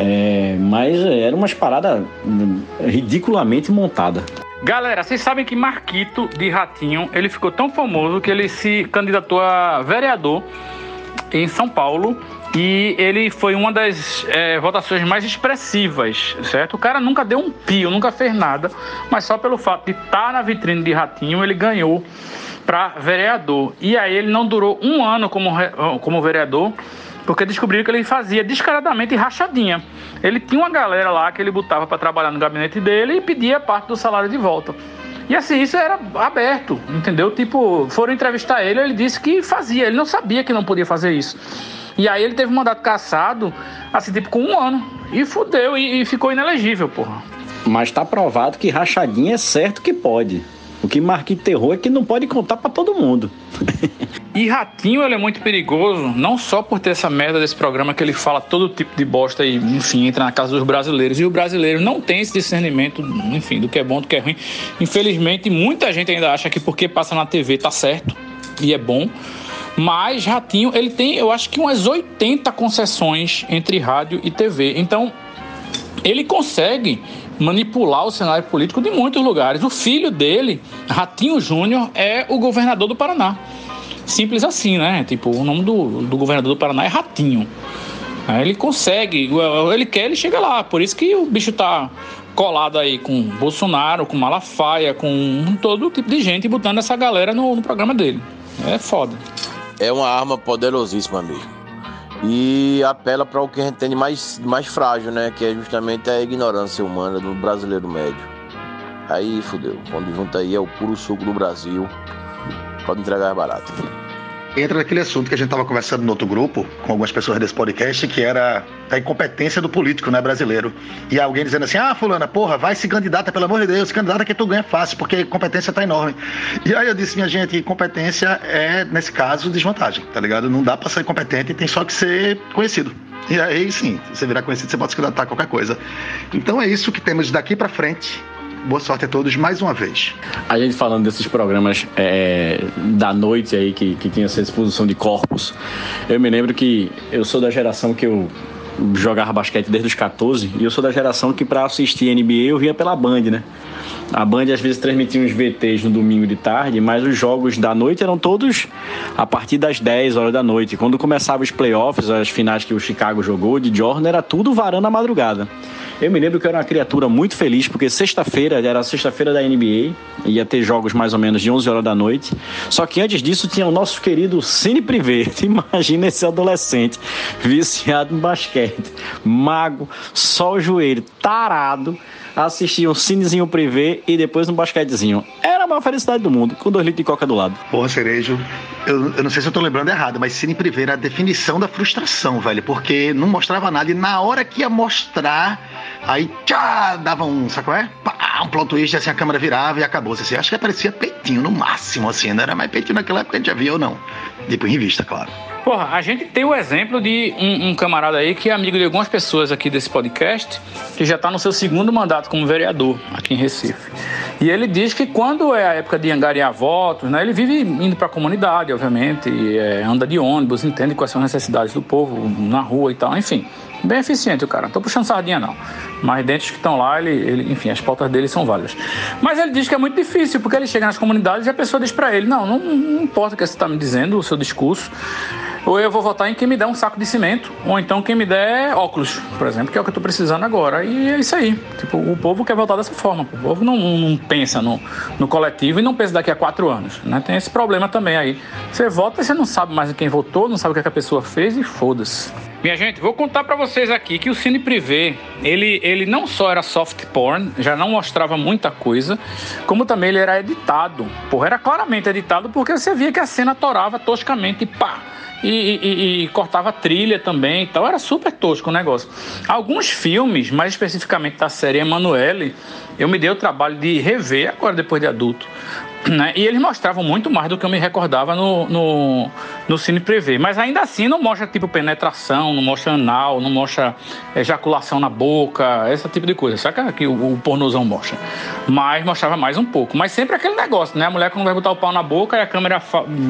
É, mas era umas paradas ridiculamente montadas. Galera, vocês sabem que Marquito de Ratinho, ele ficou tão famoso que ele se candidatou a vereador em São Paulo e ele foi uma das é, votações mais expressivas, certo? O cara nunca deu um pio, nunca fez nada, mas só pelo fato de estar tá na vitrine de Ratinho, ele ganhou para vereador. E aí ele não durou um ano como, como vereador, porque descobriram que ele fazia descaradamente rachadinha. Ele tinha uma galera lá que ele botava para trabalhar no gabinete dele e pedia parte do salário de volta. E assim, isso era aberto, entendeu? Tipo, foram entrevistar ele, ele disse que fazia, ele não sabia que não podia fazer isso. E aí ele teve um mandato cassado, assim, tipo, com um ano. E fudeu, e, e ficou inelegível, porra. Mas tá provado que rachadinha é certo que pode. O que marca terror é que não pode contar para todo mundo. e Ratinho, ele é muito perigoso, não só por ter essa merda desse programa que ele fala todo tipo de bosta e, enfim, entra na casa dos brasileiros. E o brasileiro não tem esse discernimento, enfim, do que é bom, do que é ruim. Infelizmente, muita gente ainda acha que porque passa na TV tá certo e é bom. Mas Ratinho, ele tem, eu acho que umas 80 concessões entre rádio e TV. Então, ele consegue manipular o cenário político de muitos lugares. O filho dele, Ratinho Júnior, é o governador do Paraná. Simples assim, né? Tipo, o nome do, do governador do Paraná é Ratinho. Ele consegue, ele quer, ele chega lá. Por isso que o bicho tá colado aí com Bolsonaro, com Malafaia, com todo tipo de gente botando essa galera no, no programa dele. É foda. É uma arma poderosíssima mesmo e apela para o que a gente tem de mais, mais frágil, né? Que é justamente a ignorância humana do brasileiro médio. Aí fudeu. Quando junta aí é o puro suco do Brasil. Pode entregar barato. Entra naquele assunto que a gente estava conversando no outro grupo, com algumas pessoas desse podcast, que era a incompetência do político, né, brasileiro. E alguém dizendo assim, ah, fulana, porra, vai se candidata, pelo amor de Deus, se candidata que tu ganha fácil, porque competência tá enorme. E aí eu disse, minha gente, incompetência é, nesse caso, desvantagem, tá ligado? Não dá pra ser competente, tem só que ser conhecido. E aí, sim, você virar conhecido, você pode se candidatar a qualquer coisa. Então é isso que temos daqui pra frente. Boa sorte a todos mais uma vez. A gente falando desses programas é, da noite aí, que, que tinha essa exposição de corpos, eu me lembro que eu sou da geração que eu jogava basquete desde os 14 e eu sou da geração que para assistir NBA eu via pela Band, né? A Band às vezes transmitia uns VTs no domingo de tarde, mas os jogos da noite eram todos a partir das 10 horas da noite. Quando começavam os playoffs, as finais que o Chicago jogou de Jordan, era tudo varando a madrugada. Eu me lembro que eu era uma criatura muito feliz, porque sexta-feira, era sexta-feira da NBA, ia ter jogos mais ou menos de 11 horas da noite. Só que antes disso tinha o nosso querido Cine Privé. Imagina esse adolescente viciado em basquete, mago, só o joelho, tarado, assistia um cinezinho privê e depois um basquetezinho. Era a maior felicidade do mundo, com dois litros de coca do lado. Porra, Cerejo, eu, eu não sei se eu tô lembrando errado, mas Cine Privé era a definição da frustração, velho, porque não mostrava nada e na hora que ia mostrar, aí tchá, dava um, sabe qual é? Pá, um plot twist, assim, a câmera virava e acabou. Assim, acho que aparecia peitinho no máximo, assim, não era mais peitinho naquela época, a gente já via ou não. Depois em vista, claro. Porra, a gente tem o exemplo de um, um, camarada aí que é amigo de algumas pessoas aqui desse podcast, que já está no seu segundo mandato como vereador aqui em Recife. E ele diz que quando é a época de angariar votos, né, ele vive indo para a comunidade, obviamente, é, anda de ônibus, entende quais são as necessidades do povo na rua e tal, enfim. Bem eficiente o cara, não tô puxando sardinha não. Mas dentro que estão lá, ele, ele, enfim, as pautas dele são válidas. Mas ele diz que é muito difícil, porque ele chega nas comunidades e a pessoa diz para ele: não, não, não importa o que você está me dizendo, o seu discurso, ou eu vou votar em quem me der um saco de cimento, ou então quem me der óculos, por exemplo, que é o que eu estou precisando agora. E é isso aí. Tipo, o povo quer votar dessa forma. O povo não, não pensa no, no coletivo e não pensa daqui a quatro anos. Né? Tem esse problema também aí. Você vota e você não sabe mais em quem votou, não sabe o que, é que a pessoa fez e foda-se. Minha gente, vou contar para vocês aqui que o Cine Privé, ele, ele não só era soft porn, já não mostrava muita coisa, como também ele era editado. Porra, era claramente editado porque você via que a cena torava toscamente e pá. E, e, e, cortava trilha também e tal. Era super tosco o negócio. Alguns filmes, mais especificamente da série Emanuele, eu me dei o trabalho de rever agora depois de adulto. Né? E eles mostravam muito mais do que eu me recordava no, no, no Cine Privé. Mas ainda assim não mostra tipo penetração, não mostra anal, não mostra ejaculação na boca, esse tipo de coisa. Sabe que o, o pornozão mostra? Mas mostrava mais um pouco. Mas sempre aquele negócio, né? A mulher quando vai botar o pau na boca e a câmera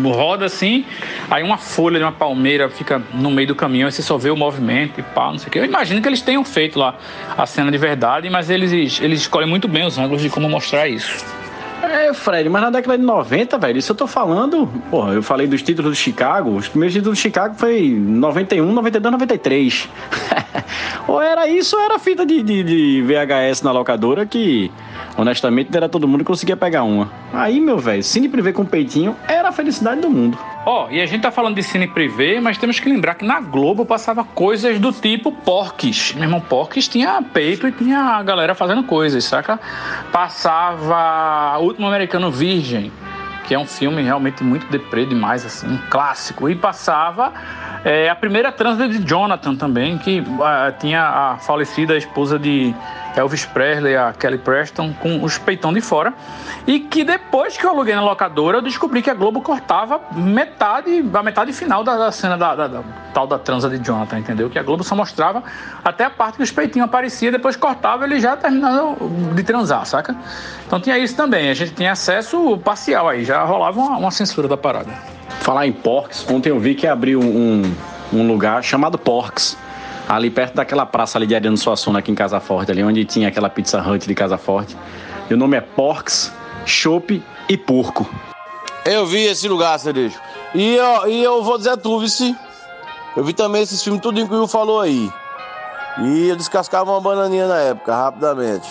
roda assim, aí uma folha de uma palmeira fica no meio do caminho, aí você só vê o movimento e pau, não sei o que. Eu imagino que eles tenham feito lá a cena de verdade, mas eles, eles escolhem muito bem os ângulos de como mostrar isso. É, Fred, mas na década de 90, velho, isso eu tô falando. Porra, eu falei dos títulos do Chicago. Os primeiros títulos do Chicago foi 91, 92, 93. ou era isso ou era fita de, de, de, VHS na locadora que, honestamente, era todo mundo que conseguia pegar uma. Aí, meu velho, cine privê com peitinho era a felicidade do mundo. Ó, oh, e a gente tá falando de cine privê, mas temos que lembrar que na Globo passava coisas do tipo Porques. Meu irmão, Porques tinha peito e tinha a galera fazendo coisas, saca? Passava O Último Americano Virgem, que é um filme realmente muito deprê demais, assim, um clássico. E passava é, a primeira transa de Jonathan também, que uh, tinha a falecida esposa de Elvis Presley, a Kelly Preston, com os peitão de fora. E que depois que eu aluguei na locadora, eu descobri que a Globo cortava metade, a metade final da, da cena da, da, da, tal da transa de Jonathan, entendeu? Que a Globo só mostrava até a parte que os peitinhos apareciam, depois cortava ele já terminando de transar, saca? Então tinha isso também, a gente tinha acesso parcial aí, já rolava uma, uma censura da parada. Falar em Porks, ontem eu vi que abriu um, um lugar chamado Porks ali perto daquela praça ali de Ariano Suassuna aqui em Casa Forte, ali onde tinha aquela Pizza Hut de Casa Forte. O nome é Porks, Chopp e Porco. Eu vi esse lugar, Cerejo. E eu, e eu vou dizer tu, Vici. Eu vi também esses filmes, tudo que o Will falou aí. E eu descascava uma bananinha na época, rapidamente.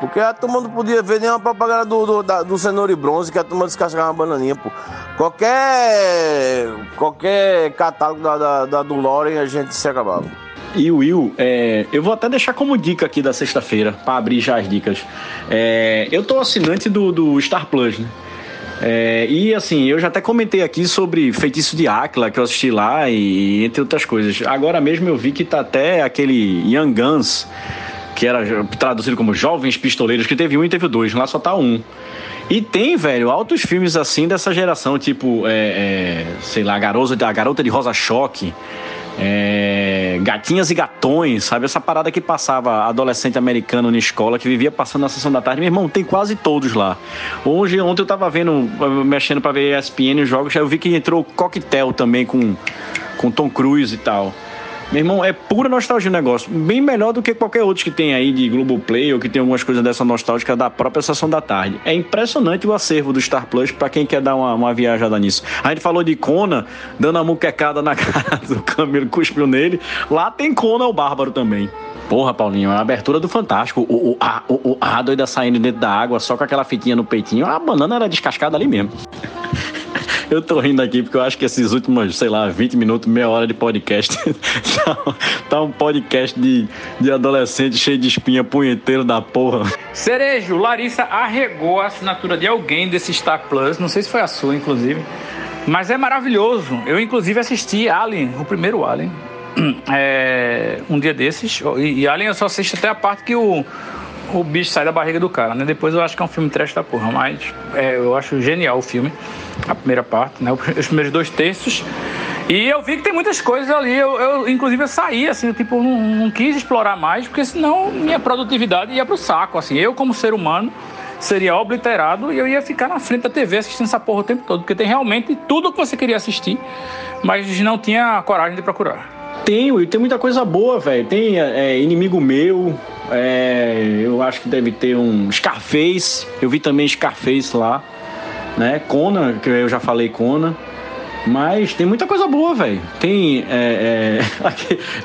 Porque a turma não podia ver nenhuma propaganda do, do, da, do cenoura e bronze, que a turma descascava uma bananinha, pô. Qualquer. qualquer catálogo da, da, da do Loren a gente se acabava. E Will, é, eu vou até deixar como dica aqui da sexta-feira, para abrir já as dicas. É, eu tô assinante do, do Star Plus, né? É, e assim, eu já até comentei aqui sobre Feitiço de Áquila, que eu assisti lá, e entre outras coisas. Agora mesmo eu vi que tá até aquele Young Guns, que era traduzido como Jovens Pistoleiros, que teve um e teve dois, lá só tá um. E tem, velho, altos filmes assim dessa geração, tipo, é, é, sei lá, a garota, a garota de Rosa Choque. É, gatinhas e gatões, sabe? Essa parada que passava adolescente americano na escola, que vivia passando na sessão da tarde. Meu irmão, tem quase todos lá. Hoje, ontem eu tava vendo, mexendo pra ver ESPN os jogos, eu vi que entrou Coquetel também com, com Tom Cruise e tal. Meu irmão, é pura nostalgia o negócio. Bem melhor do que qualquer outro que tem aí de Globoplay ou que tem algumas coisas dessa nostálgica da própria Sessão da Tarde. É impressionante o acervo do Star Plus para quem quer dar uma, uma viajada nisso. A gente falou de Kona, dando a muquecada na cara do Camilo, cuspiu nele. Lá tem Kona o Bárbaro também. Porra, Paulinho, a abertura do Fantástico. O, o, a, o, a doida saindo dentro da água só com aquela fitinha no peitinho. A banana era descascada ali mesmo. Eu tô rindo aqui porque eu acho que esses últimos, sei lá, 20 minutos, meia hora de podcast, tá, tá, um podcast de, de adolescente cheio de espinha punheteiro da porra. Cerejo, Larissa arregou a assinatura de alguém desse Star Plus, não sei se foi a sua, inclusive, mas é maravilhoso. Eu, inclusive, assisti Alien, o primeiro Alien, é, um dia desses, e, e Alien eu só assisto até a parte que o o bicho sai da barriga do cara, né? Depois eu acho que é um filme trash da porra, mas é, eu acho genial o filme, a primeira parte, né? Os primeiros dois terços. E eu vi que tem muitas coisas ali. Eu, eu inclusive, eu saí, assim, tipo, não, não, quis explorar mais, porque senão minha produtividade ia pro saco, assim. Eu, como ser humano, seria obliterado e eu ia ficar na frente da TV assistindo essa porra o tempo todo, porque tem realmente tudo que você queria assistir, mas não tinha coragem de procurar. Tenho, e tem muita coisa boa, velho. Tem é, Inimigo Meu, é, eu acho que deve ter um Scarface, eu vi também Scarface lá, né? Conan, que eu já falei Conan. Mas tem muita coisa boa, velho. Tem. É,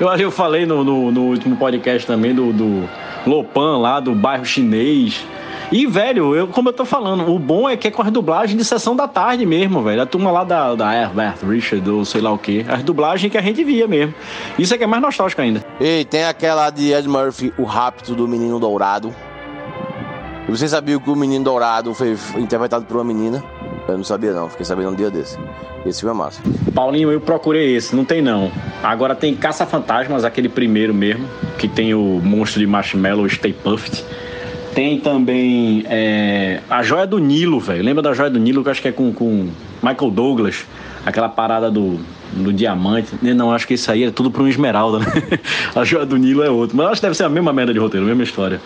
é, eu, falei no, no, no, último podcast também do, do Lopan lá, do bairro chinês. E, velho, eu, como eu tô falando, o bom é que é com as dublagens de sessão da tarde mesmo, velho. A turma lá da, da Herbert Richard ou sei lá o que. As dublagens que a gente via mesmo. Isso é que é mais nostálgico ainda. Ei, tem aquela de Ed Murphy, O Rápido do Menino Dourado. E você sabia que o Menino Dourado foi interpretado por uma menina? Eu não sabia não, fiquei sabendo um dia desse. Esse filme é massa. Paulinho, eu procurei esse, não tem não. Agora tem Caça-Fantasmas, aquele primeiro mesmo, que tem o monstro de marshmallow Stay Puft. Tem também é, a Joia do Nilo, velho. Lembra da Joia do Nilo, que eu acho que é com, com Michael Douglas? Aquela parada do, do diamante. Não, acho que isso aí é tudo para um esmeralda, né? A Joia do Nilo é outro. Mas acho que deve ser a mesma merda de roteiro, a mesma história.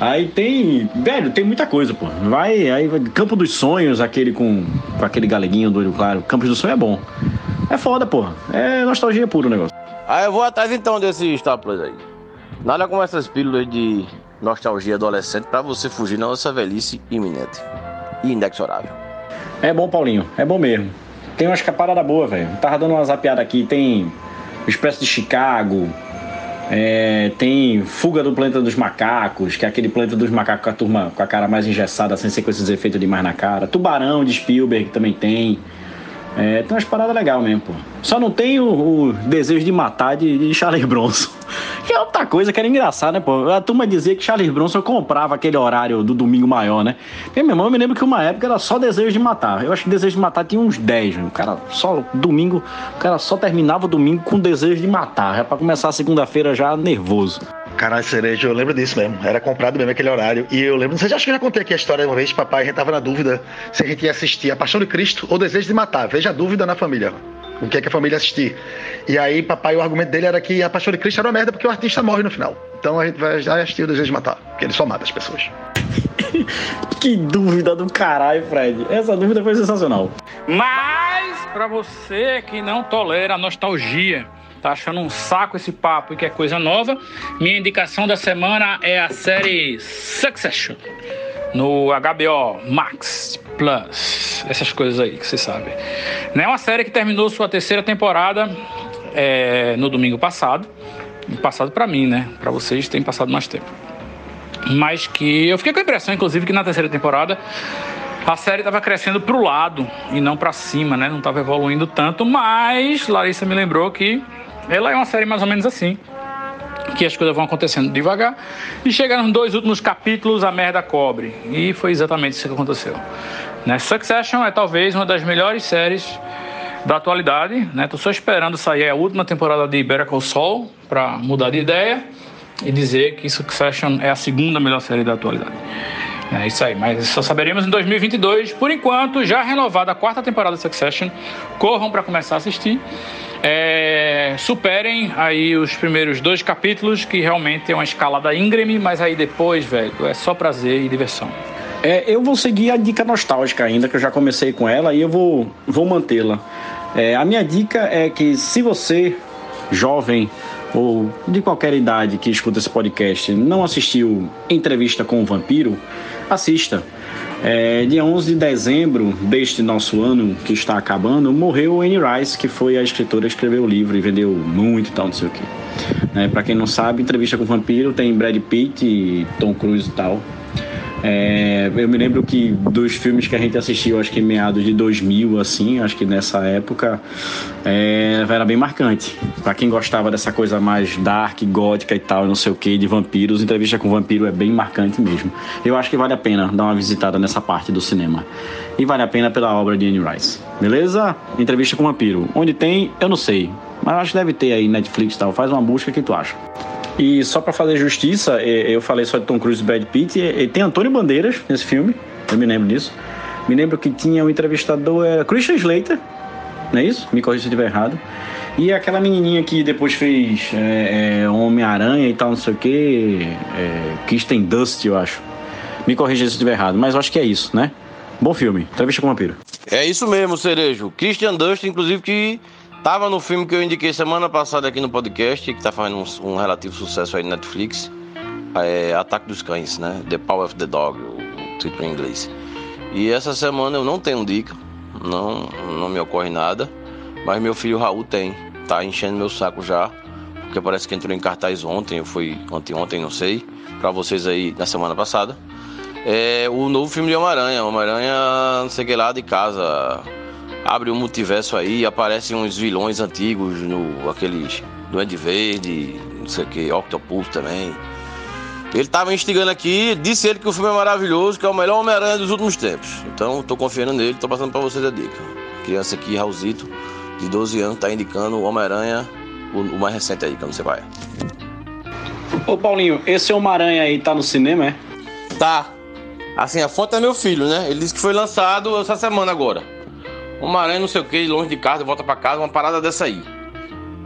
Aí tem. Velho, tem muita coisa, pô. Vai. Aí Campo dos Sonhos, aquele com, com aquele galeguinho do olho claro. Campos dos Sonhos é bom. É foda, pô. É nostalgia pura o negócio. Aí eu vou atrás então desse Star Plus aí. Nada como essas pílulas de nostalgia adolescente para você fugir da nossa velhice iminente e inexorável. É bom, Paulinho, é bom mesmo. Tem uma escapada boa, velho. Tava dando uma zapiada aqui, tem Espécie de Chicago, é, tem Fuga do Planeta dos Macacos, que é aquele Planeta dos Macacos com a turma com a cara mais engessada, sem ser com esses efeitos demais na cara. Tubarão de Spielberg também tem. É, tem umas paradas legais mesmo, pô. Só não tem o, o desejo de matar de, de Bronson. Que é outra coisa que era engraçado, né, pô? A turma dizia que Charles Bronson comprava aquele horário do domingo maior, né? Porque, meu irmão, eu me lembro que uma época era só desejo de matar. Eu acho que desejo de matar tinha uns 10, né? O cara só, domingo, o cara só terminava o domingo com desejo de matar. Já pra começar a segunda-feira já nervoso. Caralho, cereja, eu lembro disso mesmo. Era comprado mesmo aquele horário. E eu lembro, não sei se acho que eu já contei aqui a história uma vez, papai, a gente tava na dúvida se a gente ia assistir A Paixão de Cristo ou Desejo de Matar. Veja a dúvida na família. O que é que a família assistir? E aí, papai, o argumento dele era que A Paixão de Cristo era uma merda porque o artista morre no final. Então a gente vai já assistir o Desejo de Matar, porque ele só mata as pessoas. que dúvida do caralho, Fred. Essa dúvida foi sensacional. Mas, para você que não tolera a nostalgia, tá achando um saco esse papo e quer coisa nova, minha indicação da semana é a série Succession no HBO Max Plus, essas coisas aí que você sabe. É uma série que terminou sua terceira temporada é, no domingo passado, passado para mim, né? Para vocês tem passado mais tempo. Mas que eu fiquei com a impressão, inclusive, que na terceira temporada a série estava crescendo para o lado e não para cima, né? Não estava evoluindo tanto, mas Larissa me lembrou que ela é uma série mais ou menos assim. Que as coisas vão acontecendo devagar. E chega nos dois últimos capítulos, a merda cobre. E foi exatamente isso que aconteceu. Né? Succession é talvez uma das melhores séries da atualidade. Né? Tô só esperando sair a última temporada de Better Call Saul para mudar de ideia e dizer que Succession é a segunda melhor série da atualidade. É isso aí, mas só saberemos em 2022. Por enquanto, já renovada a quarta temporada de Succession. Corram para começar a assistir. É, superem aí os primeiros dois capítulos, que realmente é uma escalada íngreme, mas aí depois, velho, é só prazer e diversão. É, eu vou seguir a dica nostálgica ainda, que eu já comecei com ela e eu vou, vou mantê-la. É, a minha dica é que se você, jovem ou de qualquer idade que escuta esse podcast, não assistiu Entrevista com o Vampiro, assista. É, dia 11 de dezembro deste nosso ano que está acabando, morreu Anne Rice, que foi a escritora que escreveu o livro e vendeu muito e tal, não sei o que. É, para quem não sabe, Entrevista com o Vampiro tem Brad Pitt e Tom Cruise e tal. É, eu me lembro que dos filmes que a gente assistiu, acho que em meados de 2000, assim, acho que nessa época, é, era bem marcante. Para quem gostava dessa coisa mais dark, gótica e tal, não sei o que, de vampiros, entrevista com vampiro é bem marcante mesmo. Eu acho que vale a pena dar uma visitada nessa parte do cinema. E vale a pena pela obra de Anne Rice. Beleza? Entrevista com vampiro. Onde tem, eu não sei. Mas acho que deve ter aí Netflix e tal. Faz uma busca, que tu acha? E só para fazer justiça, eu falei só de Tom Cruise e Brad Pitt, e tem Antônio Bandeiras nesse filme, eu me lembro disso. Me lembro que tinha um entrevistador, era Christian Slater, não é isso? Me corrija se eu estiver errado. E aquela menininha que depois fez é, é, Homem-Aranha e tal, não sei o que, é, Dust, eu acho. Me corrija se eu estiver errado, mas eu acho que é isso, né? Bom filme, Entrevista com o Vampiro. É isso mesmo, Cerejo. Christian Dust, inclusive, que Tava no filme que eu indiquei semana passada aqui no podcast, que tá fazendo um, um relativo sucesso aí no Netflix. É Ataque dos Cães, né? The Power of the Dog, o título em inglês. E essa semana eu não tenho dica, não, não me ocorre nada, mas meu filho Raul tem. Tá enchendo meu saco já, porque parece que entrou em cartaz ontem, eu fui ontem, não sei, para vocês aí na semana passada. É o novo filme de Homem-Aranha, Homem-Aranha, não sei que lá de casa, abre um multiverso aí, aparecem uns vilões antigos, no aqueles Duende Verde, não sei o que, Octopus também. Ele estava instigando aqui, disse ele que o filme é maravilhoso, que é o melhor Homem-Aranha dos últimos tempos. Então, estou confiando nele, estou passando para vocês a dica. Criança aqui, Raulzito, de 12 anos, está indicando o Homem-Aranha, o, o, mais recente aí, que eu não sei qual é. Ô Paulinho, esse Homem-Aranha aí tá no cinema, é? Tá. Assim, a fonte é meu filho, né? Ele disse que foi lançado essa semana agora. Uma aranha não sei o que, longe de casa, volta para casa, uma parada dessa aí.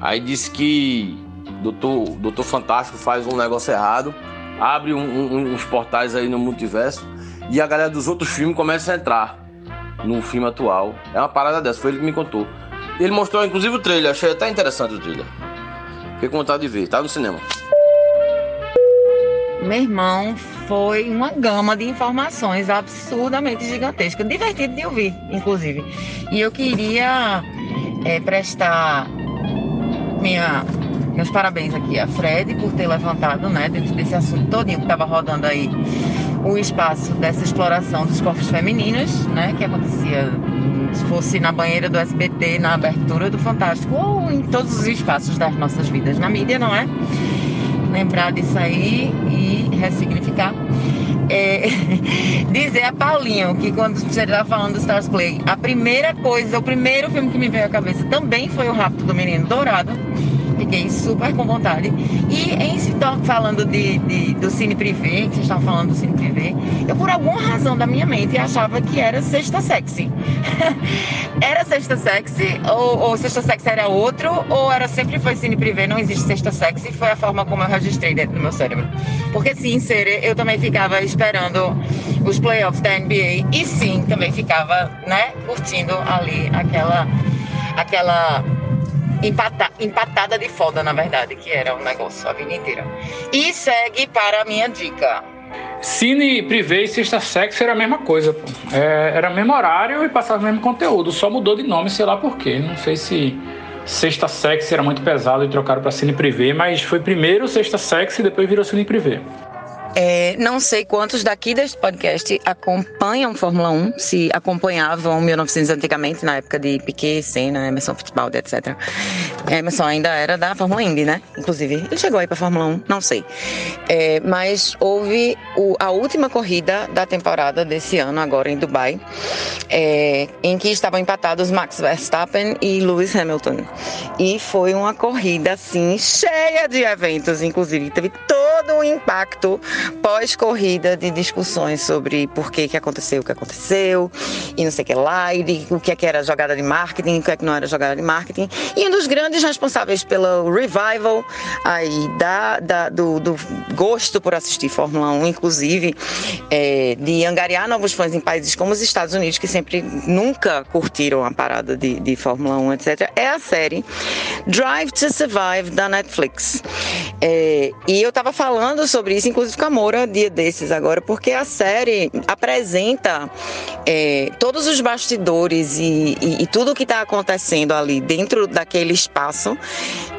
Aí disse que Doutor, Doutor Fantástico faz um negócio errado, abre um, um, uns portais aí no multiverso e a galera dos outros filmes começa a entrar no filme atual. É uma parada dessa, foi ele que me contou. Ele mostrou inclusive o trailer, achei até interessante o trailer. Fiquei com vontade de ver, tá no cinema. Meu irmão foi uma gama de informações absurdamente gigantesca, divertido de ouvir, inclusive. E eu queria é, prestar minha, meus parabéns aqui a Fred por ter levantado, né, dentro desse assunto todinho que estava rodando aí, o espaço dessa exploração dos corpos femininos, né, que acontecia se fosse na banheira do SBT, na abertura do Fantástico, ou em todos os espaços das nossas vidas na mídia, não é? Lembrar disso aí e ressignificar. É, dizer a Paulinho que quando você estava falando do Stars Play, a primeira coisa, o primeiro filme que me veio à cabeça também foi o Rapto do Menino Dourado. Fiquei super com vontade. E em se falando de, de, do cine privê, que vocês estavam falando do cine privê, eu por alguma razão da minha mente achava que era Sexta Sexy. era Sexta Sexy, ou, ou Sexta Sexy era outro, ou era sempre foi cine privê, não existe Sexta Sexy, foi a forma como eu registrei dentro do meu cérebro. Porque sim, ser, eu também ficava esperando os playoffs da NBA e sim, também ficava, né, curtindo ali aquela aquela empata, empatada de foda, na verdade, que era o negócio a vida inteira. E segue para a minha dica. Cine privê e Sexta Sexo era a mesma coisa, pô. É, era o mesmo horário e passava o mesmo conteúdo, só mudou de nome, sei lá porquê. Não sei se Sexta Sexo era muito pesado e trocaram para Cine Privé, mas foi primeiro Sexta Sexo e depois virou Cine Privé. É, não sei quantos daqui deste podcast acompanham Fórmula 1, se acompanhavam 1900 antigamente, na época de Piquet, Senna, Emerson Fittipaldi, etc. Emerson ainda era da Fórmula Indy, né? Inclusive, ele chegou aí pra Fórmula 1, não sei. É, mas houve o, a última corrida da temporada desse ano, agora em Dubai, é, em que estavam empatados Max Verstappen e Lewis Hamilton. E foi uma corrida, assim, cheia de eventos, inclusive. Teve todo um impacto pós-corrida de discussões sobre por que, que aconteceu o que aconteceu, e não sei o que lá, e de, o que, é que era jogada de marketing, o que é que não era jogada de marketing. E um dos grandes responsáveis pelo revival aí da, da do, do, gosto por assistir Fórmula 1, inclusive é, de angariar novos fãs em países como os Estados Unidos, que sempre nunca curtiram a parada de, de Fórmula 1, etc., é a série Drive to Survive da Netflix. É, e eu estava falando sobre isso, inclusive com a Moura, dia desses agora, porque a série apresenta é, todos os bastidores e, e, e tudo o que está acontecendo ali dentro daquele espaço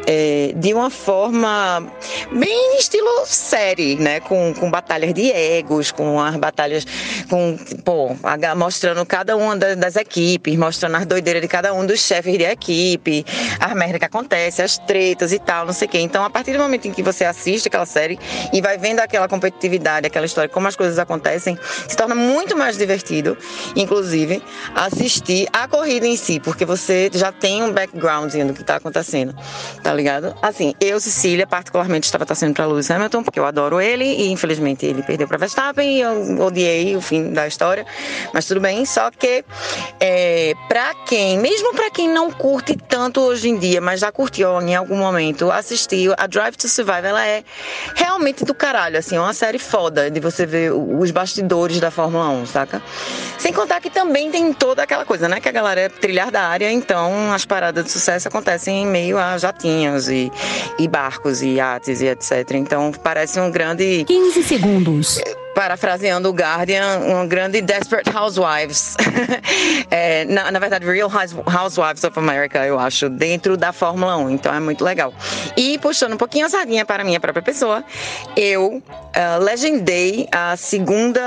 é, de uma forma bem estilo série, né? Com, com batalhas de egos, com as batalhas, com, pô, mostrando cada uma das, equipes, mostrando as doideiras de cada um dos chefes de equipe, as merdas que acontecem, as tretas e tal, não sei o quê. Então, a partir do momento em que você assiste aquela série e vai vendo aquela competitividade, aquela história, como as coisas acontecem, se torna muito mais divertido, inclusive, assistir a corrida em si, porque você já tem um background do que está acontecendo, tá ligado? Assim, eu, Cecília, particularmente estava torcendo para Lewis Hamilton, porque eu adoro ele e infelizmente ele perdeu para Verstappen e eu odiei o fim da história, mas tudo bem. Só que é, para quem, mesmo para quem não curte tanto hoje em dia, mas já curtiu em algum momento, assistiu a Drive to Survive, ela é realmente do caralho, assim, uma série foda de você ver os bastidores da Fórmula 1, saca? Sem contar que também tem toda aquela coisa, né? Que a galera é trilhar da área, então as paradas de sucesso acontecem em meio a jatinhos e, e barcos e iates e etc. Então parece um grande. 15 segundos parafraseando o Guardian, uma grande Desperate Housewives. é, na, na, verdade, Real Housewives of America, eu acho, dentro da Fórmula 1. Então é muito legal. E puxando um pouquinho a sardinha para a minha própria pessoa, eu uh, legendei a segunda,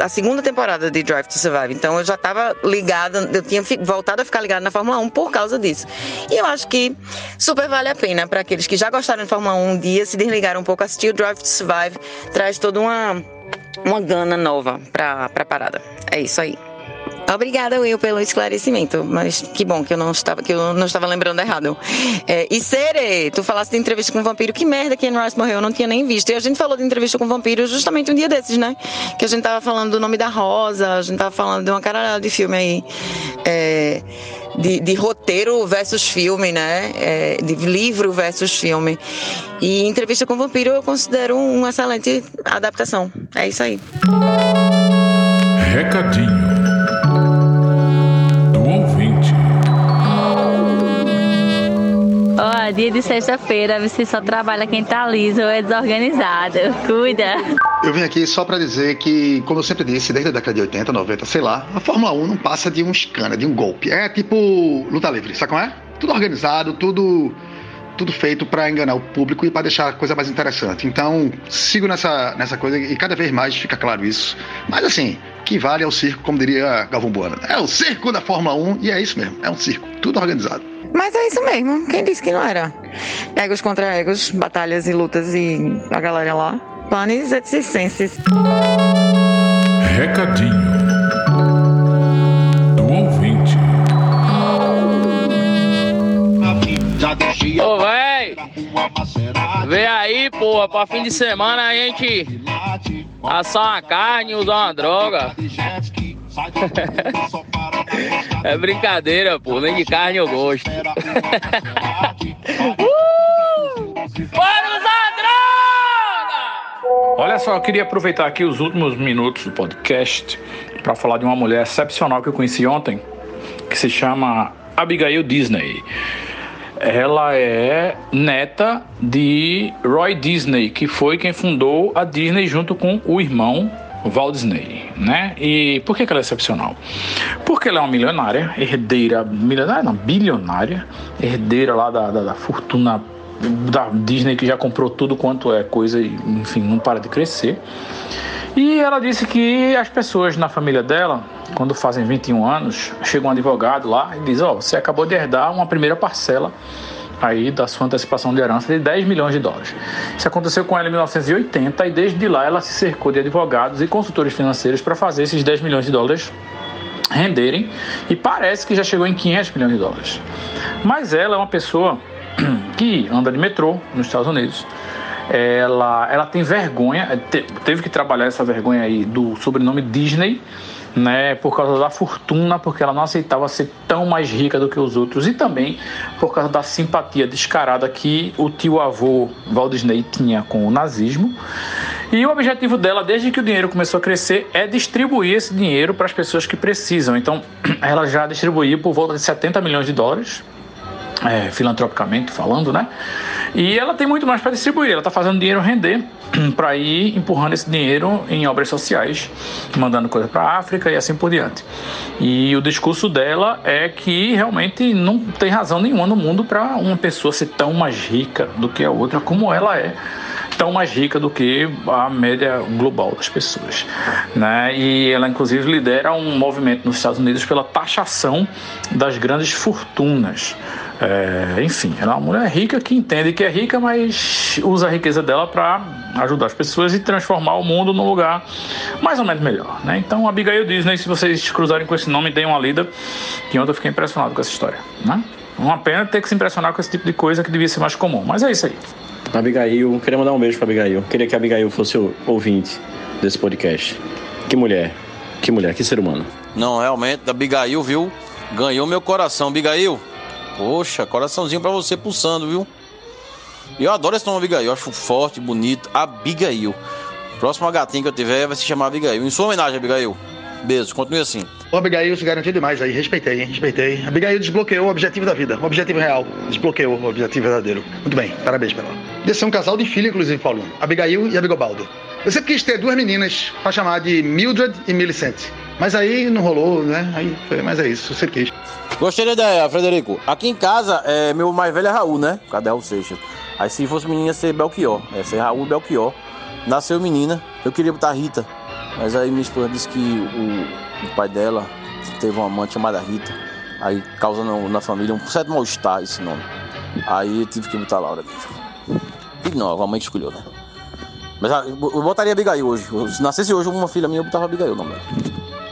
a segunda temporada de Drive to Survive. Então eu já estava ligada, eu tinha voltado a ficar ligada na Fórmula 1 por causa disso. E eu acho que super vale a pena para aqueles que já gostaram de Fórmula 1 um dia se desligaram um pouco, assistir o Drive to Survive, traz toda uma uma gana nova para a parada. É isso aí. Obrigada, Will, pelo esclarecimento. Mas que bom que eu não estava, que eu não estava lembrando errado. É, e Sere, tu falaste de entrevista com o vampiro. Que merda que Anne Rice morreu, eu não tinha nem visto. E a gente falou de entrevista com o vampiro justamente um dia desses, né? Que a gente tava falando do nome da Rosa, a gente tava falando de uma caralhada de filme aí. É, de, de, roteiro versus filme, né? É, de livro versus filme. E entrevista com o vampiro eu considero uma excelente adaptação. É isso aí. Ó, dia de sexta-feira, você só trabalha quem tá liso ou é desorganizado. Cuida. Eu vim aqui só para dizer que, como eu sempre disse, desde a década de 80, 90, sei lá, a Fórmula 1 não passa de um escândalo, de um golpe. É tipo luta livre, sabe como é? Tudo organizado, tudo tudo feito para enganar o público e para deixar a coisa mais interessante. Então, sigo nessa, nessa coisa e cada vez mais fica claro isso. Mas assim, que vale ao circo, como diria Galvão Bueno. É o circo da Fórmula 1 e é isso mesmo, é um circo, tudo organizado. Mas é isso mesmo, quem disse que não era? Egos contra egos, batalhas e lutas e a galera lá. Planes et circenses. Recadinho do ouvinte. Ô, véi! Vem aí, porra, pra fim de semana a gente assar uma carne e usar uma droga. É brincadeira, pô, nem de carne eu gosto. uh! Para droga! Olha só, eu queria aproveitar aqui os últimos minutos do podcast para falar de uma mulher excepcional que eu conheci ontem, que se chama Abigail Disney. Ela é neta de Roy Disney, que foi quem fundou a Disney junto com o irmão Walt Disney, né? E por que, que ela é excepcional? Porque ela é uma milionária, herdeira, milionária não, bilionária, herdeira lá da, da, da fortuna da Disney que já comprou tudo quanto é coisa e, enfim, não para de crescer. E ela disse que as pessoas na família dela, quando fazem 21 anos, chega um advogado lá e diz: Ó, oh, você acabou de herdar uma primeira parcela aí da sua antecipação de herança de 10 milhões de dólares. Isso aconteceu com ela em 1980 e desde lá ela se cercou de advogados e consultores financeiros para fazer esses 10 milhões de dólares renderem e parece que já chegou em 500 milhões de dólares. Mas ela é uma pessoa que anda de metrô nos Estados Unidos. Ela, ela tem vergonha, teve que trabalhar essa vergonha aí do sobrenome Disney né, por causa da fortuna, porque ela não aceitava ser tão mais rica do que os outros, e também por causa da simpatia descarada que o tio-avô Walt Disney tinha com o nazismo. E o objetivo dela, desde que o dinheiro começou a crescer, é distribuir esse dinheiro para as pessoas que precisam. Então, ela já distribuiu por volta de 70 milhões de dólares é, filantropicamente falando, né? E ela tem muito mais para distribuir. Ela está fazendo dinheiro render para ir empurrando esse dinheiro em obras sociais, mandando coisa para a África e assim por diante. E o discurso dela é que realmente não tem razão nenhuma no mundo para uma pessoa ser tão mais rica do que a outra como ela é tão mais rica do que a média global das pessoas. Né? E ela, inclusive, lidera um movimento nos Estados Unidos pela taxação das grandes fortunas. É, enfim, ela é uma mulher rica que entende que é rica, mas usa a riqueza dela para ajudar as pessoas e transformar o mundo num lugar mais ou menos melhor. Né? Então, Abigail Disney, se vocês cruzarem com esse nome, deem uma lida, que ontem eu fiquei impressionado com essa história. Né? Uma pena ter que se impressionar com esse tipo de coisa que devia ser mais comum, mas é isso aí. Abigail, queria mandar um beijo pra Abigail. Queria que a Abigail fosse o ouvinte desse podcast. Que mulher, que mulher, que ser humano. Não, realmente, a Abigail, viu? Ganhou meu coração, Abigail. Poxa, coraçãozinho pra você pulsando, viu? Eu adoro esse nome Abigail, acho forte, bonito. Abigail. Próxima gatinha que eu tiver vai se chamar Abigail. Em sua homenagem, Abigail. Beijo, continue assim. O Abigail se garantiu demais aí, respeitei, hein? respeitei. Abigail desbloqueou o objetivo da vida, o objetivo real. Desbloqueou o objetivo verdadeiro. Muito bem, parabéns pela. Desse é um casal de filho, inclusive, Paulo. Abigail e Abigobaldo. Eu sempre quis ter duas meninas pra chamar de Mildred e Millicent. Mas aí não rolou, né? Aí foi, mas é isso, você quis. Gostei da ideia, Frederico. Aqui em casa, é, meu mais velho é Raul, né? Cadê o Seixas? Aí se fosse menina, ia ser Belchior. É, ser Raul Belchior. Nasceu menina, eu queria botar Rita. Mas aí minha esposa disse que o, o pai dela teve uma amante chamada Rita. Aí causa na família um certo mal-estar esse nome. Aí eu tive que botar Laura mesmo. E não, a mãe que escolheu, né? Mas ah, eu botaria Abigail hoje. Se nascesse hoje uma filha minha, eu botava Abigail o nome dela.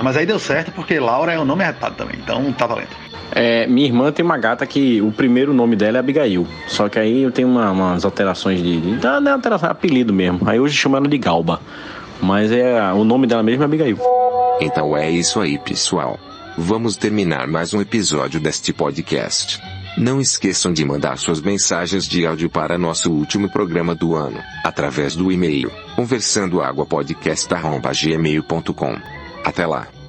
Mas aí deu certo porque Laura é o nome arretado também, então tá valendo. É, minha irmã tem uma gata que o primeiro nome dela é Abigail. Só que aí eu tenho uma, umas alterações de. de não, é alteração, é apelido mesmo. Aí hoje chama ela de Galba. Mas é o nome dela mesmo é Abigail. Então é isso aí, pessoal. Vamos terminar mais um episódio deste podcast. Não esqueçam de mandar suas mensagens de áudio para nosso último programa do ano, através do e-mail conversandoaguapodcast.gmail.com. Até lá!